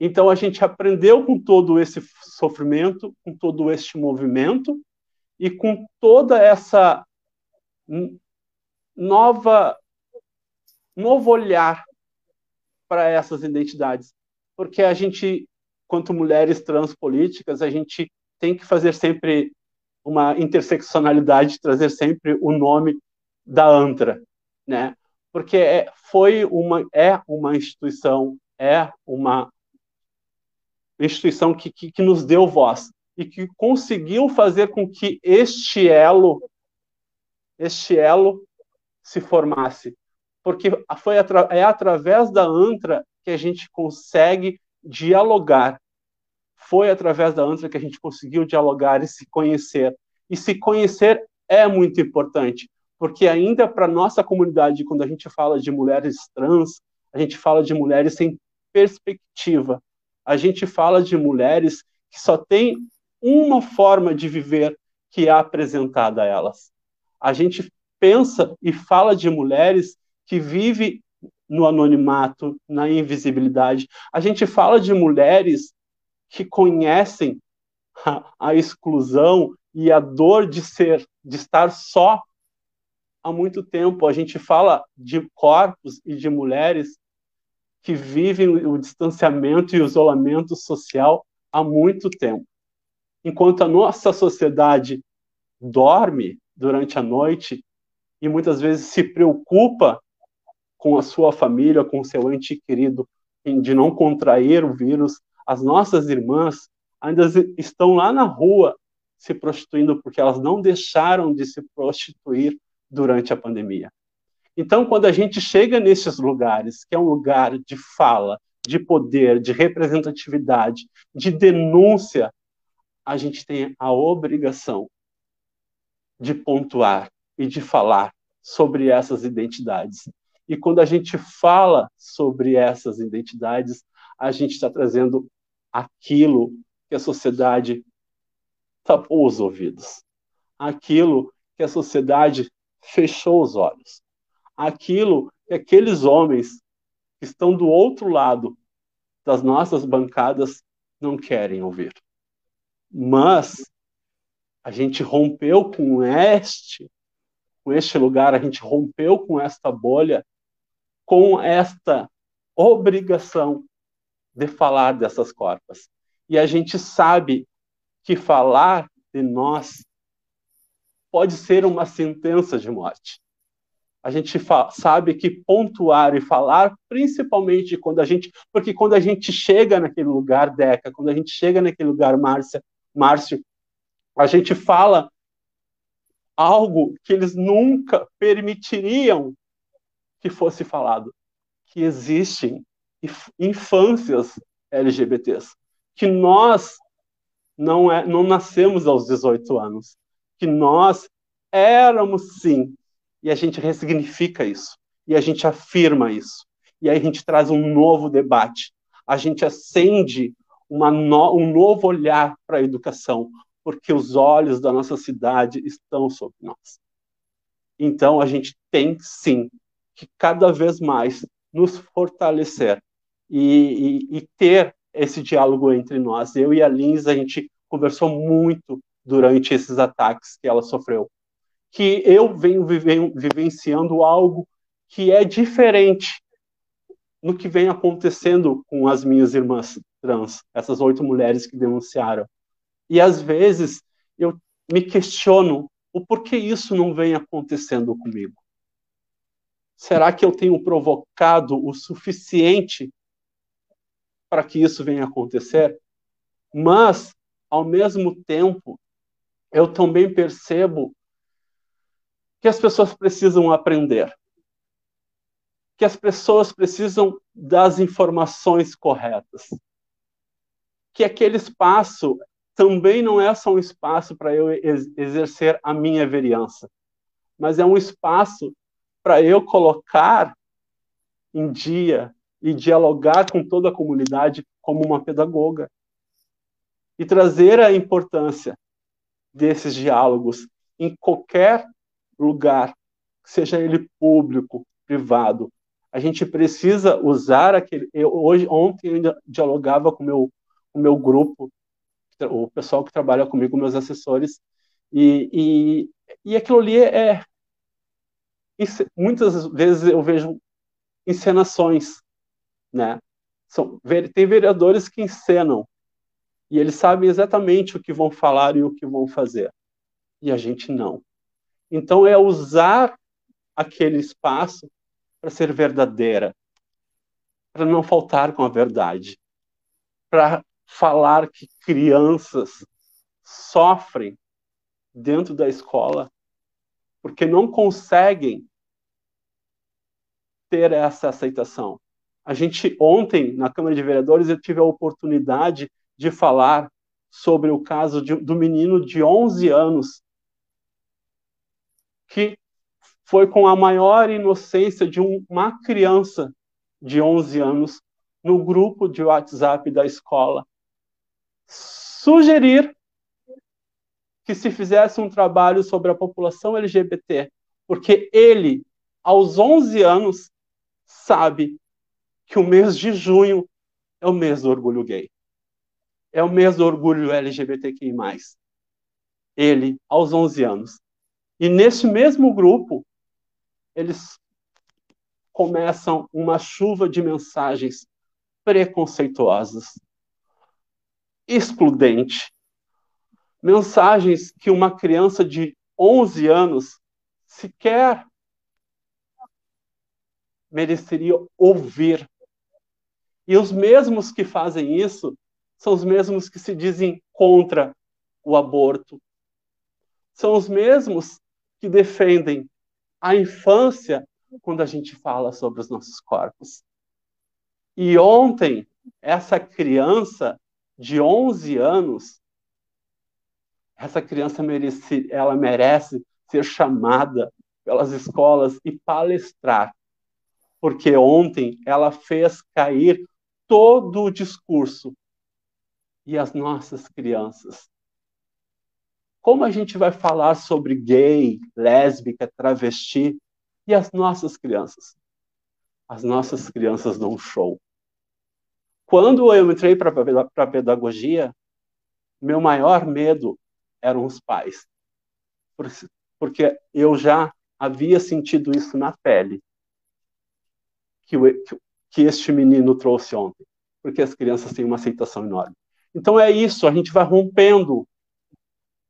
Então a gente aprendeu com todo esse sofrimento, com todo este movimento, e com toda essa nova novo olhar para essas identidades, porque a gente, quanto mulheres trans políticas, a gente tem que fazer sempre uma interseccionalidade, trazer sempre o nome da ANTRA, né? Porque é, foi uma é uma instituição, é uma instituição que, que, que nos deu voz, e que conseguiu fazer com que este elo, este elo se formasse. Porque foi atra é através da ANTRA que a gente consegue dialogar. Foi através da ANTRA que a gente conseguiu dialogar e se conhecer. E se conhecer é muito importante, porque ainda para nossa comunidade, quando a gente fala de mulheres trans, a gente fala de mulheres sem perspectiva. A gente fala de mulheres que só têm uma forma de viver que é apresentada a elas. A gente pensa e fala de mulheres que vivem no anonimato, na invisibilidade. A gente fala de mulheres que conhecem a, a exclusão e a dor de ser, de estar só há muito tempo. A gente fala de corpos e de mulheres que vivem o distanciamento e o isolamento social há muito tempo. Enquanto a nossa sociedade dorme durante a noite e muitas vezes se preocupa com a sua família, com seu ente querido, de não contrair o vírus, as nossas irmãs ainda estão lá na rua se prostituindo porque elas não deixaram de se prostituir durante a pandemia. Então, quando a gente chega nesses lugares, que é um lugar de fala, de poder, de representatividade, de denúncia, a gente tem a obrigação de pontuar e de falar sobre essas identidades. E quando a gente fala sobre essas identidades, a gente está trazendo aquilo que a sociedade tapou os ouvidos, aquilo que a sociedade fechou os olhos, aquilo que aqueles homens que estão do outro lado das nossas bancadas não querem ouvir. Mas a gente rompeu com este, com este lugar, a gente rompeu com esta bolha, com esta obrigação de falar dessas corpas. E a gente sabe que falar de nós pode ser uma sentença de morte. A gente sabe que pontuar e falar, principalmente quando a gente, porque quando a gente chega naquele lugar, Deca, quando a gente chega naquele lugar, Márcia, Márcio, a gente fala algo que eles nunca permitiriam que fosse falado, que existem infâncias LGBTs, que nós não, é, não nascemos aos 18 anos, que nós éramos sim, e a gente ressignifica isso, e a gente afirma isso, e aí a gente traz um novo debate, a gente acende no, um novo olhar para a educação, porque os olhos da nossa cidade estão sobre nós. Então a gente tem sim que cada vez mais nos fortalecer e, e, e ter esse diálogo entre nós. Eu e a Lins, a gente conversou muito durante esses ataques que ela sofreu. Que eu venho vivenciando algo que é diferente no que vem acontecendo com as minhas irmãs trans, essas oito mulheres que denunciaram. E às vezes eu me questiono o porquê isso não vem acontecendo comigo. Será que eu tenho provocado o suficiente para que isso venha acontecer? Mas, ao mesmo tempo, eu também percebo que as pessoas precisam aprender, que as pessoas precisam das informações corretas, que aquele espaço também não é só um espaço para eu exercer a minha vereança, mas é um espaço para eu colocar em dia e dialogar com toda a comunidade como uma pedagoga e trazer a importância desses diálogos em qualquer lugar, seja ele público, privado. A gente precisa usar aquele. Eu, hoje, ontem eu ainda dialogava com meu, o meu grupo, o pessoal que trabalha comigo, meus assessores, e, e, e aquilo ali é, muitas vezes eu vejo encenações, né? São, tem vereadores que encenam e eles sabem exatamente o que vão falar e o que vão fazer. E a gente não. Então é usar aquele espaço para ser verdadeira, para não faltar com a verdade, para falar que crianças sofrem dentro da escola porque não conseguem ter essa aceitação. A gente ontem na Câmara de Vereadores eu tive a oportunidade de falar sobre o caso de, do menino de 11 anos que foi com a maior inocência de um, uma criança de 11 anos no grupo de WhatsApp da escola sugerir que se fizesse um trabalho sobre a população LGBT, porque ele, aos 11 anos, sabe que o mês de junho é o mês do orgulho gay. É o mês do orgulho LGBTQI+. Ele, aos 11 anos. E nesse mesmo grupo, eles começam uma chuva de mensagens preconceituosas, excludente, mensagens que uma criança de 11 anos sequer mereceria ouvir. E os mesmos que fazem isso são os mesmos que se dizem contra o aborto. São os mesmos que defendem a infância quando a gente fala sobre os nossos corpos. E ontem, essa criança de 11 anos, essa criança merece, ela merece ser chamada pelas escolas e palestrar porque ontem ela fez cair todo o discurso. E as nossas crianças? Como a gente vai falar sobre gay, lésbica, travesti e as nossas crianças? As nossas crianças dão show. Quando eu entrei para a pedagogia, meu maior medo eram os pais. Porque eu já havia sentido isso na pele que, o, que este menino trouxe ontem, porque as crianças têm uma aceitação enorme. Então é isso, a gente vai rompendo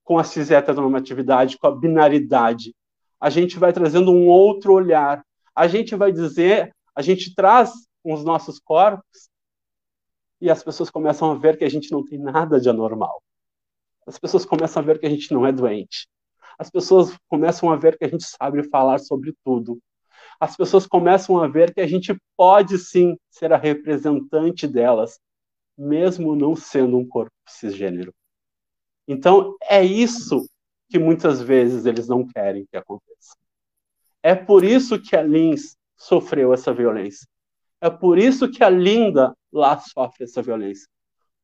com a cis-heteronormatividade, com a binaridade. A gente vai trazendo um outro olhar. A gente vai dizer, a gente traz os nossos corpos e as pessoas começam a ver que a gente não tem nada de anormal. As pessoas começam a ver que a gente não é doente. As pessoas começam a ver que a gente sabe falar sobre tudo as pessoas começam a ver que a gente pode sim ser a representante delas, mesmo não sendo um corpo cisgênero. Então, é isso que muitas vezes eles não querem que aconteça. É por isso que a Lins sofreu essa violência. É por isso que a Linda lá sofre essa violência.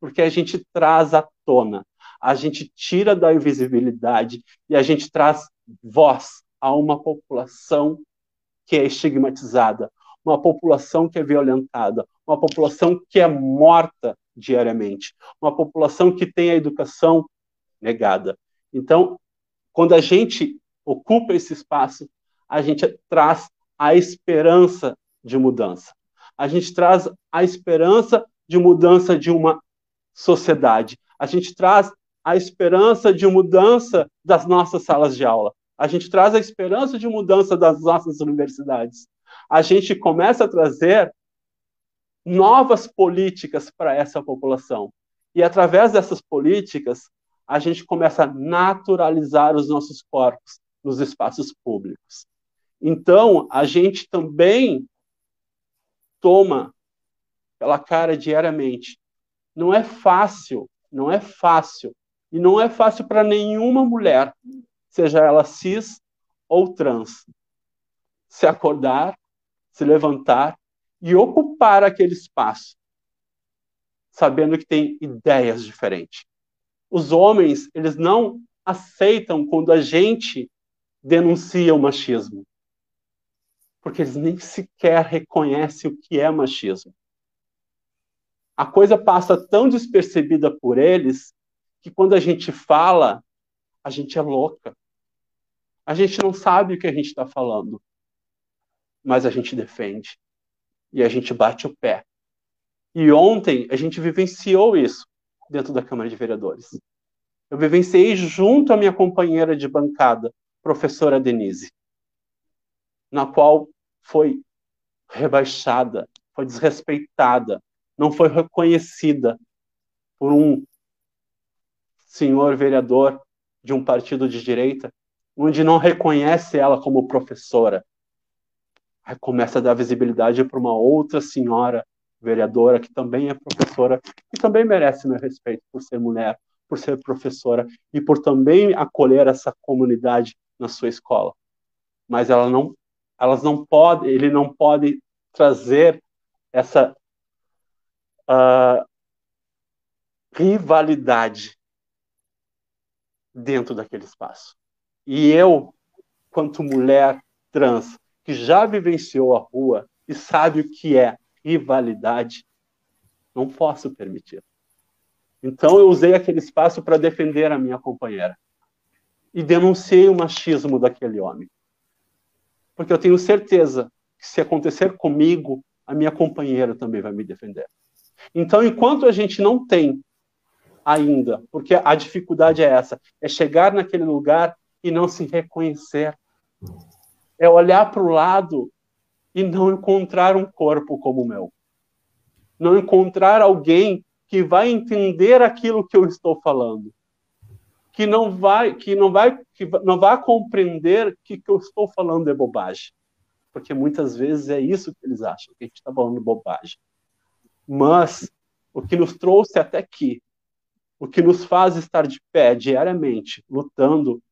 Porque a gente traz à tona, a gente tira da invisibilidade e a gente traz voz a uma população que é estigmatizada, uma população que é violentada, uma população que é morta diariamente, uma população que tem a educação negada. Então, quando a gente ocupa esse espaço, a gente traz a esperança de mudança. A gente traz a esperança de mudança de uma sociedade. A gente traz a esperança de mudança das nossas salas de aula. A gente traz a esperança de mudança das nossas universidades. A gente começa a trazer novas políticas para essa população. E através dessas políticas, a gente começa a naturalizar os nossos corpos nos espaços públicos. Então, a gente também toma pela cara diariamente. Não é fácil, não é fácil. E não é fácil para nenhuma mulher seja ela cis ou trans, se acordar, se levantar e ocupar aquele espaço, sabendo que tem ideias diferentes. Os homens, eles não aceitam quando a gente denuncia o machismo, porque eles nem sequer reconhecem o que é machismo. A coisa passa tão despercebida por eles que quando a gente fala, a gente é louca. A gente não sabe o que a gente está falando, mas a gente defende e a gente bate o pé. E ontem a gente vivenciou isso dentro da Câmara de Vereadores. Eu vivenciei junto à minha companheira de bancada, professora Denise, na qual foi rebaixada, foi desrespeitada, não foi reconhecida por um senhor vereador de um partido de direita onde não reconhece ela como professora. Aí começa a dar visibilidade para uma outra senhora vereadora que também é professora e também merece meu respeito por ser mulher, por ser professora e por também acolher essa comunidade na sua escola. Mas ela não, elas não podem, ele não pode trazer essa uh, rivalidade dentro daquele espaço. E eu, quanto mulher trans, que já vivenciou a rua e sabe o que é rivalidade, não posso permitir. Então eu usei aquele espaço para defender a minha companheira e denunciei o machismo daquele homem. Porque eu tenho certeza que se acontecer comigo, a minha companheira também vai me defender. Então, enquanto a gente não tem ainda, porque a dificuldade é essa, é chegar naquele lugar e não se reconhecer. É olhar para o lado e não encontrar um corpo como o meu. Não encontrar alguém que vai entender aquilo que eu estou falando. Que não vai, que não vai, que não vai compreender que que eu estou falando é bobagem. Porque muitas vezes é isso que eles acham, que a gente está falando bobagem. Mas o que nos trouxe até aqui, o que nos faz estar de pé diariamente, lutando,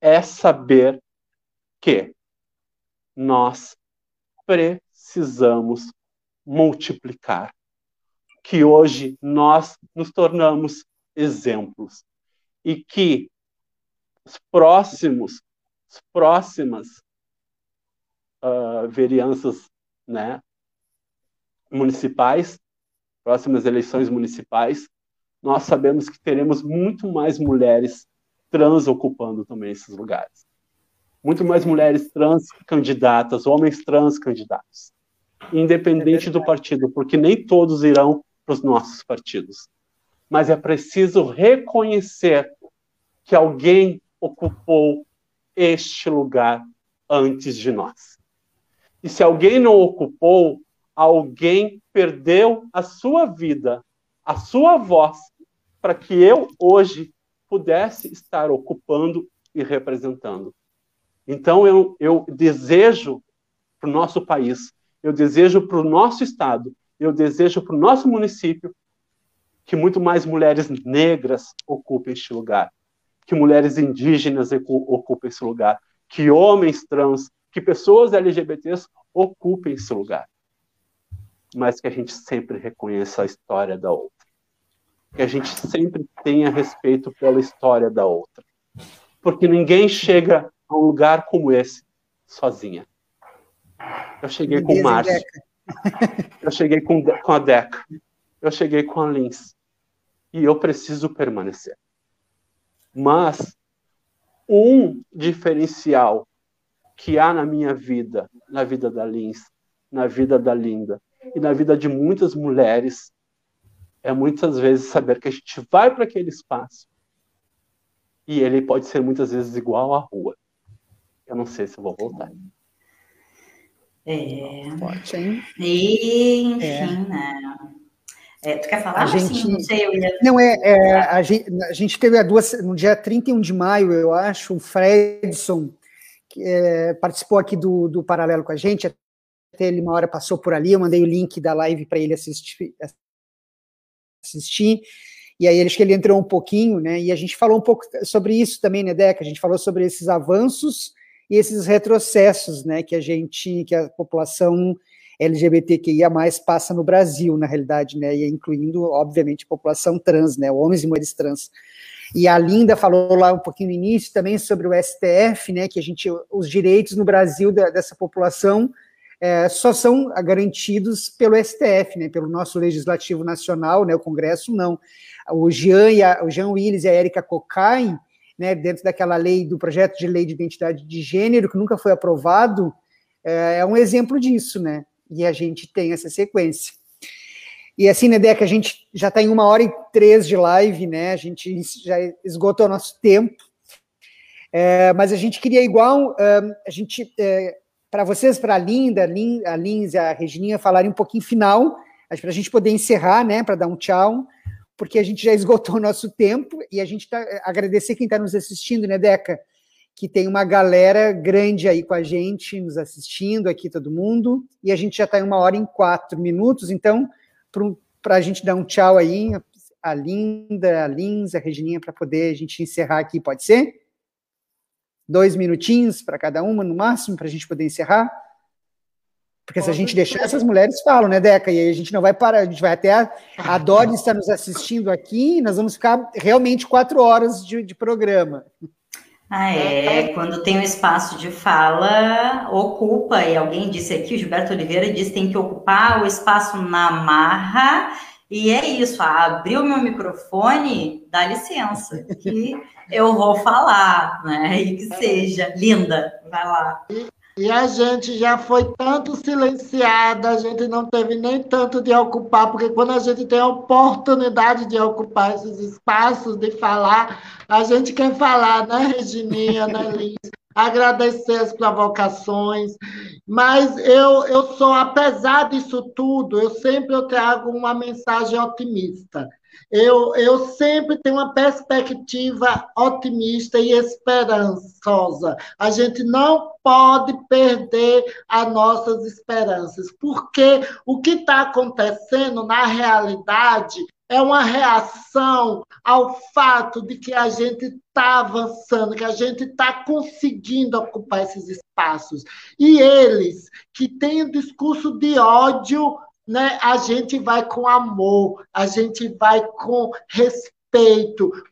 é saber que nós precisamos multiplicar. Que hoje nós nos tornamos exemplos e que os próximos, as próximas uh, vereanças, né, municipais, próximas eleições municipais, nós sabemos que teremos muito mais mulheres trans ocupando também esses lugares. Muito mais mulheres trans candidatas, homens trans candidatos. Independente do partido, porque nem todos irão para os nossos partidos. Mas é preciso reconhecer que alguém ocupou este lugar antes de nós. E se alguém não ocupou, alguém perdeu a sua vida, a sua voz, para que eu hoje pudesse estar ocupando e representando. Então eu, eu desejo para o nosso país, eu desejo para o nosso estado, eu desejo para o nosso município que muito mais mulheres negras ocupem este lugar, que mulheres indígenas ocupem esse lugar, que homens trans, que pessoas LGBTs ocupem esse lugar mas que a gente sempre reconheça a história da outra. Que a gente sempre tenha respeito pela história da outra. Porque ninguém chega a um lugar como esse sozinha. Eu cheguei com o Márcio. Eu cheguei com, com a Deca. Eu cheguei com a Lins. E eu preciso permanecer. Mas um diferencial que há na minha vida, na vida da Lins, na vida da Linda, e na vida de muitas mulheres é muitas vezes saber que a gente vai para aquele espaço e ele pode ser muitas vezes igual à rua. Eu não sei se eu vou voltar. É. Pode, hein? E, enfim, é. né? É, tu quer falar? A gente, Sim, não sei, eu ia... Não, é, é a, gente, a gente teve a duas, no dia 31 de maio, eu acho, o Fredson, que é, participou aqui do, do Paralelo com a gente, até ele uma hora passou por ali, eu mandei o link da live para ele assistir, assistir. E aí acho que ele entrou um pouquinho, né? E a gente falou um pouco sobre isso também, né, Deca? A gente falou sobre esses avanços e esses retrocessos, né? Que a gente, que a população LGBTQIA passa no Brasil, na realidade, né? E incluindo, obviamente, a população trans, né? Homens e mulheres trans. E a Linda falou lá um pouquinho no início também sobre o STF, né? Que a gente, os direitos no Brasil da, dessa população é, só são garantidos pelo STF, né, pelo nosso Legislativo Nacional, né, o Congresso não. O Jean, e a, o Jean Willis e a Érica Cocain, né, dentro daquela lei, do projeto de lei de identidade de gênero, que nunca foi aprovado, é, é um exemplo disso, né, e a gente tem essa sequência. E assim, né, Deca, a gente já está em uma hora e três de live, né, a gente já esgotou nosso tempo, é, mas a gente queria igual, a gente é, para vocês, para a Linda, a Lins e a Regininha falarem um pouquinho final, para a gente poder encerrar, né, para dar um tchau, porque a gente já esgotou o nosso tempo e a gente tá agradecer quem está nos assistindo, né, Deca? Que tem uma galera grande aí com a gente, nos assistindo aqui, todo mundo, e a gente já está em uma hora em quatro minutos, então, para a gente dar um tchau aí, a Linda, a Lins, a Regininha, para poder a gente encerrar aqui, pode ser? dois minutinhos para cada uma, no máximo, para a gente poder encerrar? Porque se a gente deixar, essas mulheres falam, né, Deca? E aí a gente não vai parar, a gente vai até. A, a Dori está nos assistindo aqui, e nós vamos ficar realmente quatro horas de, de programa. Ah, é. Quando tem um espaço de fala, ocupa. E alguém disse aqui, o Gilberto Oliveira disse que tem que ocupar o espaço na marra e é isso, abriu meu microfone, dá licença, que eu vou falar, né? E que seja. Linda, vai lá. E a gente já foi tanto silenciada, a gente não teve nem tanto de ocupar, porque quando a gente tem a oportunidade de ocupar esses espaços, de falar, a gente quer falar, né, Regininha, né, (laughs) Liz? Agradecer as provocações, mas eu, eu sou, apesar disso tudo, eu sempre eu trago uma mensagem otimista. Eu, eu sempre tenho uma perspectiva otimista e esperançosa. A gente não pode perder as nossas esperanças, porque o que está acontecendo na realidade é uma reação ao fato de que a gente está avançando, que a gente está conseguindo ocupar esses espaços. E eles, que têm um discurso de ódio, né, a gente vai com amor, a gente vai com respeito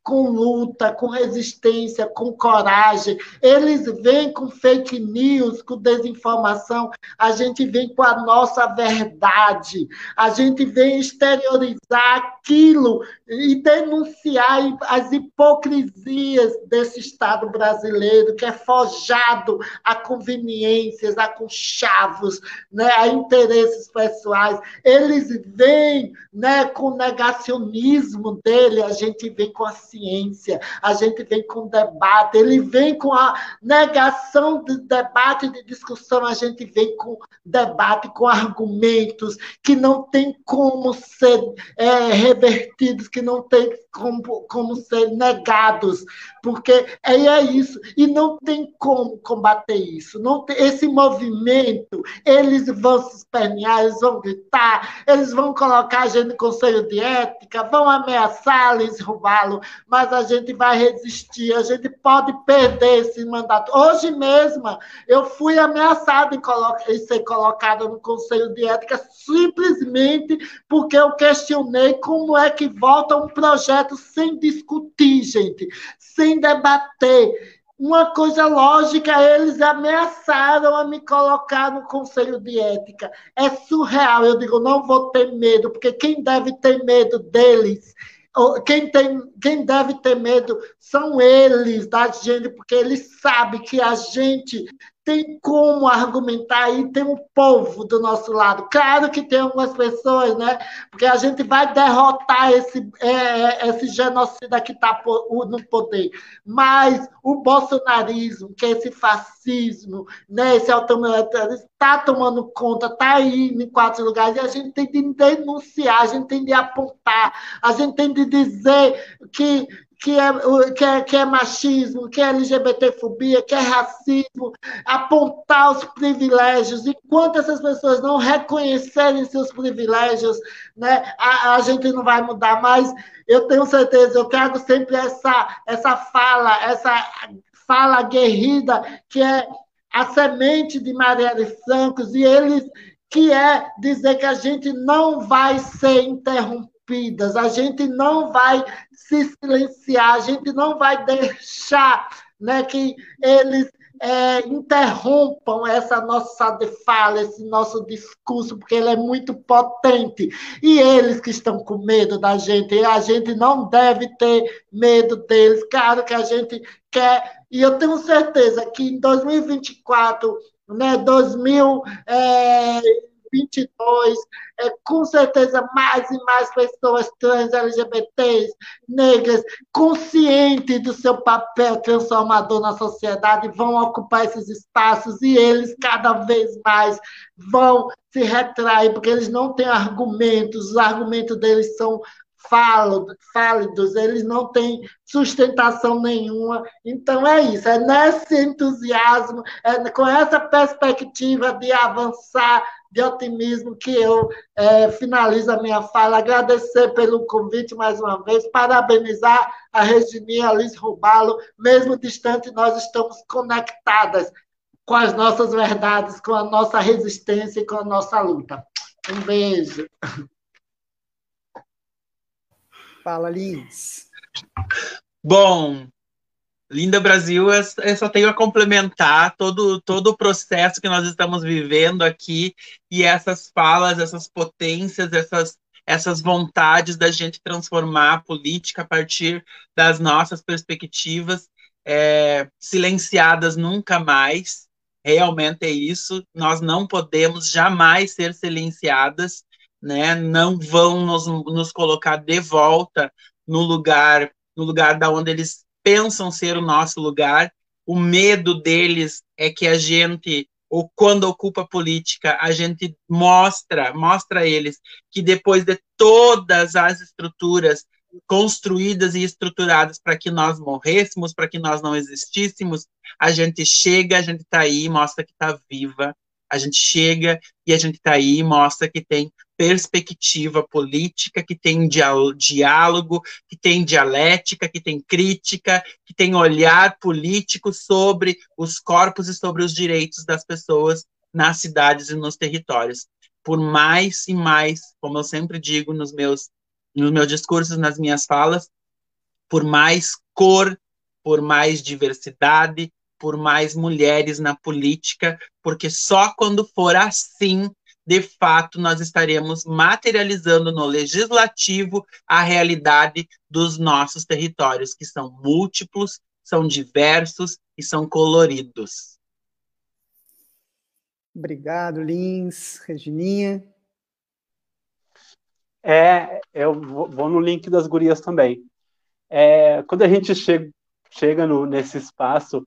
com luta, com resistência, com coragem. Eles vêm com fake news, com desinformação. A gente vem com a nossa verdade. A gente vem exteriorizar aquilo e denunciar as hipocrisias desse Estado brasileiro, que é forjado a conveniências, a conchavos, né, a interesses pessoais. Eles vêm né, com o negacionismo dele, a gente gente vem com a ciência, a gente vem com o debate, ele vem com a negação de debate, de discussão, a gente vem com debate, com argumentos que não tem como ser é, revertidos, que não tem como, como ser negados, porque é, é isso, e não tem como combater isso. Não tem, esse movimento, eles vão se espernear, eles vão gritar, eles vão colocar a gente no conselho de ética, vão ameaçar, eles derrubá-lo, mas a gente vai resistir, a gente pode perder esse mandato. Hoje mesmo, eu fui ameaçada em, em ser colocada no Conselho de Ética simplesmente porque eu questionei como é que volta um projeto sem discutir, gente, sem debater uma coisa lógica, eles ameaçaram a me colocar no conselho de ética. É surreal. Eu digo, não vou ter medo, porque quem deve ter medo deles quem, tem, quem deve ter medo são eles, da gente, porque eles sabem que a gente tem como argumentar e tem um povo do nosso lado. Claro que tem algumas pessoas, né? Porque a gente vai derrotar esse, é, é esse genocida que está no poder. Mas o bolsonarismo, que é esse fascismo, né? esse autoritarismo, está tomando conta, está aí em quatro lugares, e a gente tem de denunciar, a gente tem de apontar, a gente tem de dizer que que é, que é, que é machismo, que é LGBTfobia, que é racismo, apontar os privilégios. Enquanto essas pessoas não reconhecerem seus privilégios, né, a, a gente não vai mudar mais. Eu tenho certeza, eu trago sempre essa, essa fala, essa fala aguerrida, que é a semente de Marielle Francos, e eles que é dizer que a gente não vai ser a gente não vai se silenciar, a gente não vai deixar né, que eles é, interrompam essa nossa fala, esse nosso discurso, porque ele é muito potente. E eles que estão com medo da gente, a gente não deve ter medo deles. Claro que a gente quer, e eu tenho certeza que em 2024, né, 2000, é, 2022, é, com certeza mais e mais pessoas trans, LGBTs, negras, conscientes do seu papel transformador na sociedade, vão ocupar esses espaços e eles cada vez mais vão se retrair, porque eles não têm argumentos, os argumentos deles são fálidos, eles não têm sustentação nenhuma. Então é isso, é nesse entusiasmo, é com essa perspectiva de avançar, de otimismo, que eu é, finalizo a minha fala. Agradecer pelo convite mais uma vez, parabenizar a Regininha Alice Rubalo, mesmo distante, nós estamos conectadas com as nossas verdades, com a nossa resistência e com a nossa luta. Um beijo. Fala, Lins. Bom, Linda Brasil, eu só tenho a complementar todo, todo o processo que nós estamos vivendo aqui e essas falas, essas potências, essas, essas vontades da gente transformar a política a partir das nossas perspectivas, é, silenciadas nunca mais. realmente é isso. Nós não podemos jamais ser silenciadas, né? Não vão nos, nos colocar de volta no lugar, no lugar da onde eles pensam ser o nosso lugar. O medo deles é que a gente ou quando ocupa política, a gente mostra, mostra a eles que depois de todas as estruturas construídas e estruturadas para que nós morrêssemos, para que nós não existíssemos, a gente chega, a gente está aí, mostra que está viva, a gente chega e a gente está aí, mostra que tem perspectiva política, que tem diálogo, que tem dialética, que tem crítica, que tem olhar político sobre os corpos e sobre os direitos das pessoas nas cidades e nos territórios. Por mais e mais, como eu sempre digo nos meus nos meus discursos, nas minhas falas, por mais cor, por mais diversidade, por mais mulheres na política, porque só quando for assim, de fato, nós estaremos materializando no legislativo a realidade dos nossos territórios, que são múltiplos, são diversos e são coloridos. Obrigado, Lins, Regininha. É, eu vou no link das gurias também. É, quando a gente chega, chega no, nesse espaço,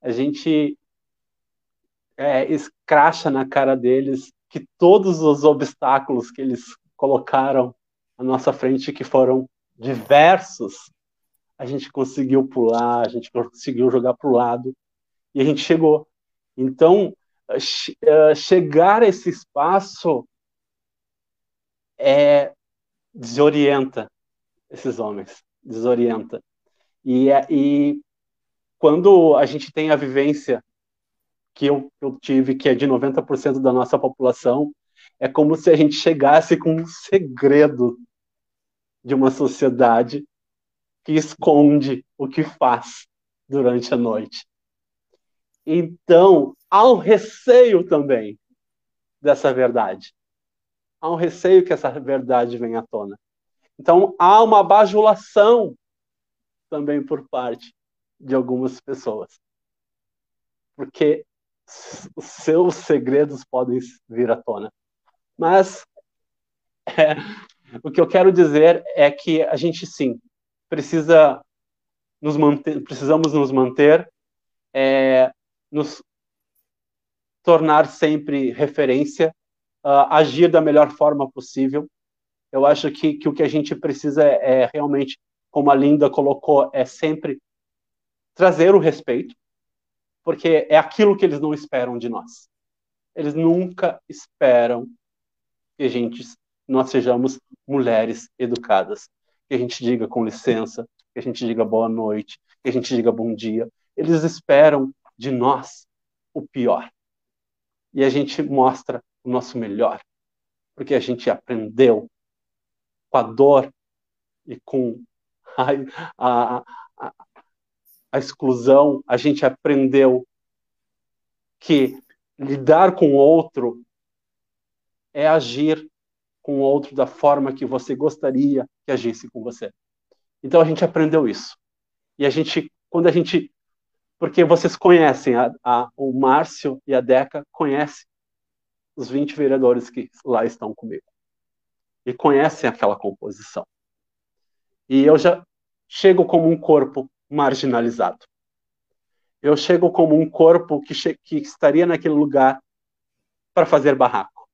a gente é, escracha na cara deles que todos os obstáculos que eles colocaram à nossa frente, que foram diversos, a gente conseguiu pular, a gente conseguiu jogar para o lado e a gente chegou. Então, é, chegar a esse espaço é, desorienta esses homens, desorienta. E, é, e quando a gente tem a vivência que eu, eu tive, que é de 90% da nossa população, é como se a gente chegasse com um segredo de uma sociedade que esconde o que faz durante a noite. Então, há um receio também dessa verdade há um receio que essa verdade venha à tona. Então, há uma bajulação também por parte de algumas pessoas. Porque (laughs) seus segredos podem vir à tona. Mas é, o que eu quero dizer é que a gente sim precisa nos manter, precisamos nos manter, é, nos tornar sempre referência uh, agir da melhor forma possível. Eu acho que, que o que a gente precisa é, é realmente, como a Linda colocou, é sempre trazer o respeito, porque é aquilo que eles não esperam de nós. Eles nunca esperam que a gente, nós sejamos mulheres educadas, que a gente diga com licença, que a gente diga boa noite, que a gente diga bom dia. Eles esperam de nós o pior. E a gente mostra o nosso melhor, porque a gente aprendeu com a dor e com (laughs) a, a, a, a exclusão, a gente aprendeu que lidar com o outro é agir com o outro da forma que você gostaria que agisse com você. Então a gente aprendeu isso. E a gente, quando a gente, porque vocês conhecem a, a, o Márcio e a Deca conhecem os 20 vereadores que lá estão comigo. E conhecem aquela composição. E eu já chego como um corpo marginalizado. Eu chego como um corpo que, que estaria naquele lugar para fazer barraco.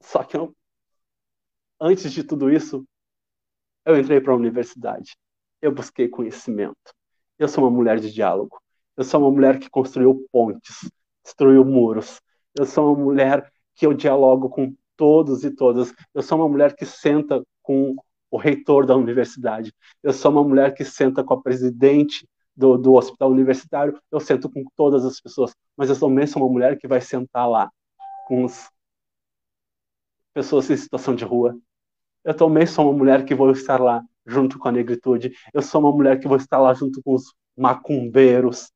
Só que eu, antes de tudo isso, eu entrei para a universidade. Eu busquei conhecimento. Eu sou uma mulher de diálogo. Eu sou uma mulher que construiu pontes destruiu muros. Eu sou uma mulher que eu dialogo com todos e todas. Eu sou uma mulher que senta com o reitor da universidade. Eu sou uma mulher que senta com a presidente do, do hospital universitário. Eu sento com todas as pessoas. Mas eu também sou uma mulher que vai sentar lá com as pessoas em situação de rua. Eu também sou uma mulher que vou estar lá junto com a negritude. Eu sou uma mulher que vou estar lá junto com os macumbeiros.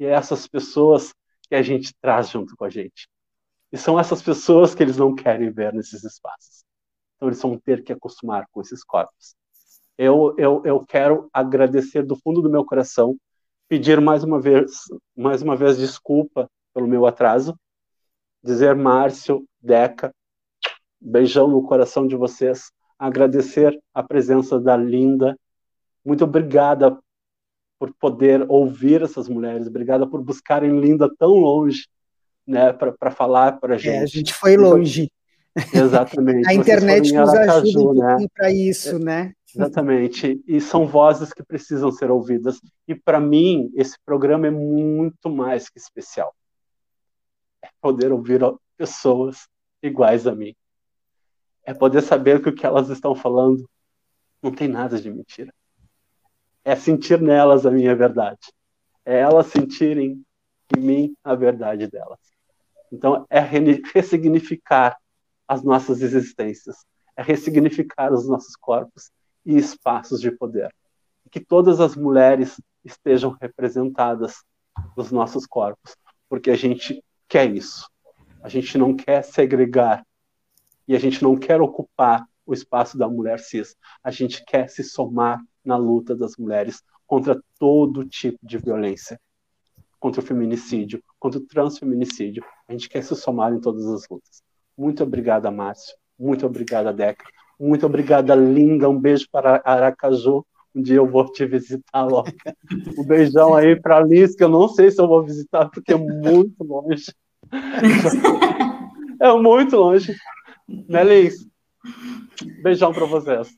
E essas pessoas que a gente traz junto com a gente. E são essas pessoas que eles não querem ver nesses espaços. Então eles vão ter que acostumar com esses corpos. Eu, eu, eu quero agradecer do fundo do meu coração, pedir mais uma vez, mais uma vez, desculpa pelo meu atraso. Dizer, Márcio, Deca, beijão no coração de vocês. Agradecer a presença da Linda. Muito obrigada por poder ouvir essas mulheres. Obrigada por buscarem Linda tão longe, né, para falar para gente. É, a gente foi longe. Exatamente. a internet nos ajuda um né? para isso, né? Exatamente. E são vozes que precisam ser ouvidas. E para mim, esse programa é muito mais que especial. É poder ouvir pessoas iguais a mim. É poder saber que o que elas estão falando não tem nada de mentira. É sentir nelas a minha verdade. É elas sentirem em mim a verdade delas. Então, é ressignificar as nossas existências, é ressignificar os nossos corpos e espaços de poder. Que todas as mulheres estejam representadas nos nossos corpos, porque a gente quer isso. A gente não quer segregar e a gente não quer ocupar o espaço da mulher cis. A gente quer se somar na luta das mulheres contra todo tipo de violência, contra o feminicídio, contra o transfeminicídio. A gente quer se somar em todas as lutas. Muito obrigada, Márcio. Muito obrigada, Deca. Muito obrigada, linda. Um beijo para Aracaju. Um dia eu vou te visitar, Loca. Um beijão aí para Liz, que eu não sei se eu vou visitar, porque é muito longe. É muito longe. Né, Liz? Beijão para vocês.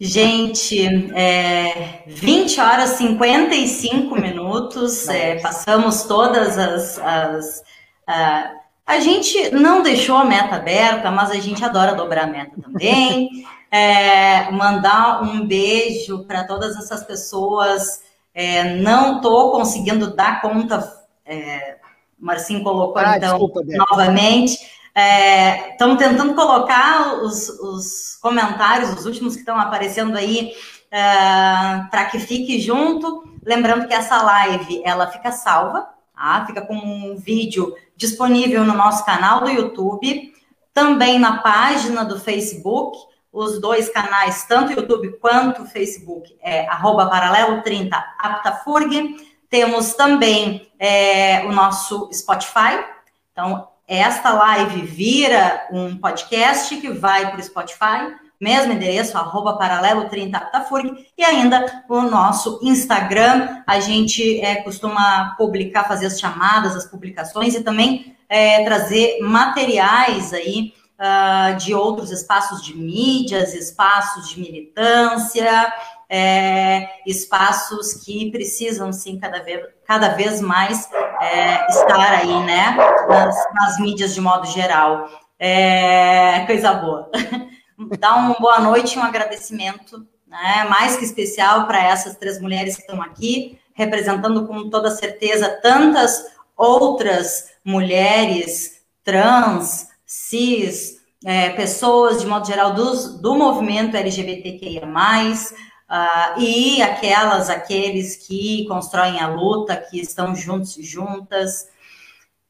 Gente, é, 20 horas e 55 minutos, é, passamos todas as, as uh, a gente não deixou a meta aberta, mas a gente adora dobrar a meta também. (laughs) É, mandar um beijo para todas essas pessoas. É, não estou conseguindo dar conta. É, Marcinho colocou ah, então desculpa, novamente. Estamos é, tentando colocar os, os, comentários, os últimos que estão aparecendo aí, é, para que fique junto. Lembrando que essa live ela fica salva, tá? fica com um vídeo disponível no nosso canal do YouTube, também na página do Facebook, os dois canais, tanto YouTube quanto Facebook, é paralelo 30 aptafurg. Temos também é, o nosso Spotify. Então, esta live vira um podcast que vai para o Spotify, mesmo endereço, arroba paralelo 30 aptafurg, e ainda o nosso Instagram. A gente é, costuma publicar, fazer as chamadas, as publicações e também é, trazer materiais aí uh, de outros espaços de mídias, espaços de militância, é, espaços que precisam, sim, cada vez, cada vez mais é, estar aí, né, nas, nas, mídias de modo geral. É, coisa boa. (laughs) Dá uma boa noite e um agradecimento né, mais que especial para essas três mulheres que estão aqui, representando com toda certeza tantas outras mulheres trans, cis, é, pessoas de modo geral do, do movimento LGBTQIA+, uh, e aquelas, aqueles que constroem a luta, que estão juntos e juntas.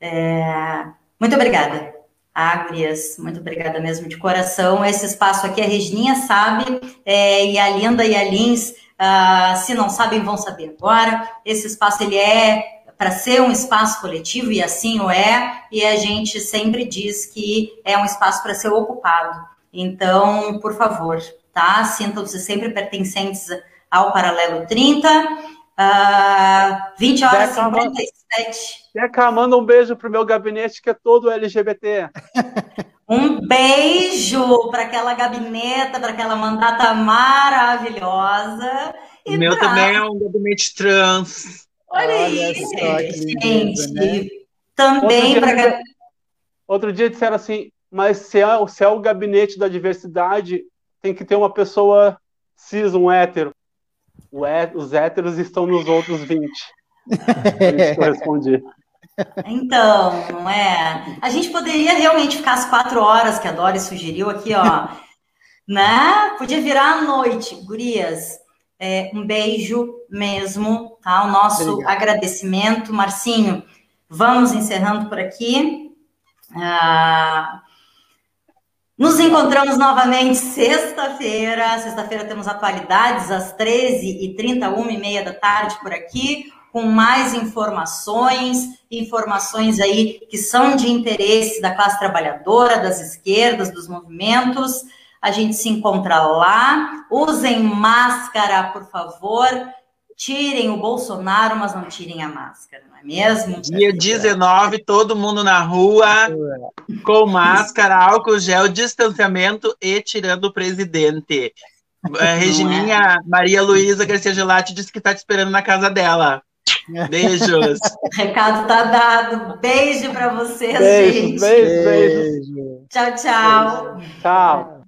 É, muito obrigada. Ágrias, muito obrigada mesmo de coração. Esse espaço aqui a Regininha sabe, é, e a Linda e a Lins, uh, se não sabem, vão saber agora. Esse espaço ele é para ser um espaço coletivo, e assim o é, e a gente sempre diz que é um espaço para ser ocupado. Então, por favor, tá? Sintam-se sempre pertencentes ao Paralelo 30. Uh, 20 horas e 57. Deca, manda um beijo pro meu gabinete que é todo LGBT. (laughs) um beijo para aquela gabineta, para aquela mandata maravilhosa. O meu pra... também é um gabinete trans. Olha, Olha isso, gente. Né? Também para. Outro dia disseram assim, mas se é, se é o gabinete da diversidade, tem que ter uma pessoa cis, um hétero. É, os héteros estão nos outros 20. É isso que eu respondi. Então, não é? A gente poderia realmente ficar as quatro horas que a Dori sugeriu aqui, ó. né? Podia virar a noite, gurias. É, um beijo mesmo, tá? O nosso Obrigado. agradecimento. Marcinho, vamos encerrando por aqui. Ah, nos encontramos novamente sexta-feira. Sexta-feira temos atualidades às 13h30, 1h30 da tarde por aqui. com mais informações, informações aí que são de interesse da classe trabalhadora, das esquerdas, dos movimentos. A gente se encontra lá. Usem máscara, por favor. Tirem o Bolsonaro, mas não tirem a máscara, é mesmo? Dia 19, todo mundo na rua, com máscara, álcool gel, distanciamento e tirando o presidente. É, Regininha, é. Maria Luísa Garcia Gelati disse que está te esperando na casa dela. Beijos. (laughs) Recado tá dado. Beijo para vocês, beijo, gente. Beijo, beijo. Tchau, tchau. Tchau.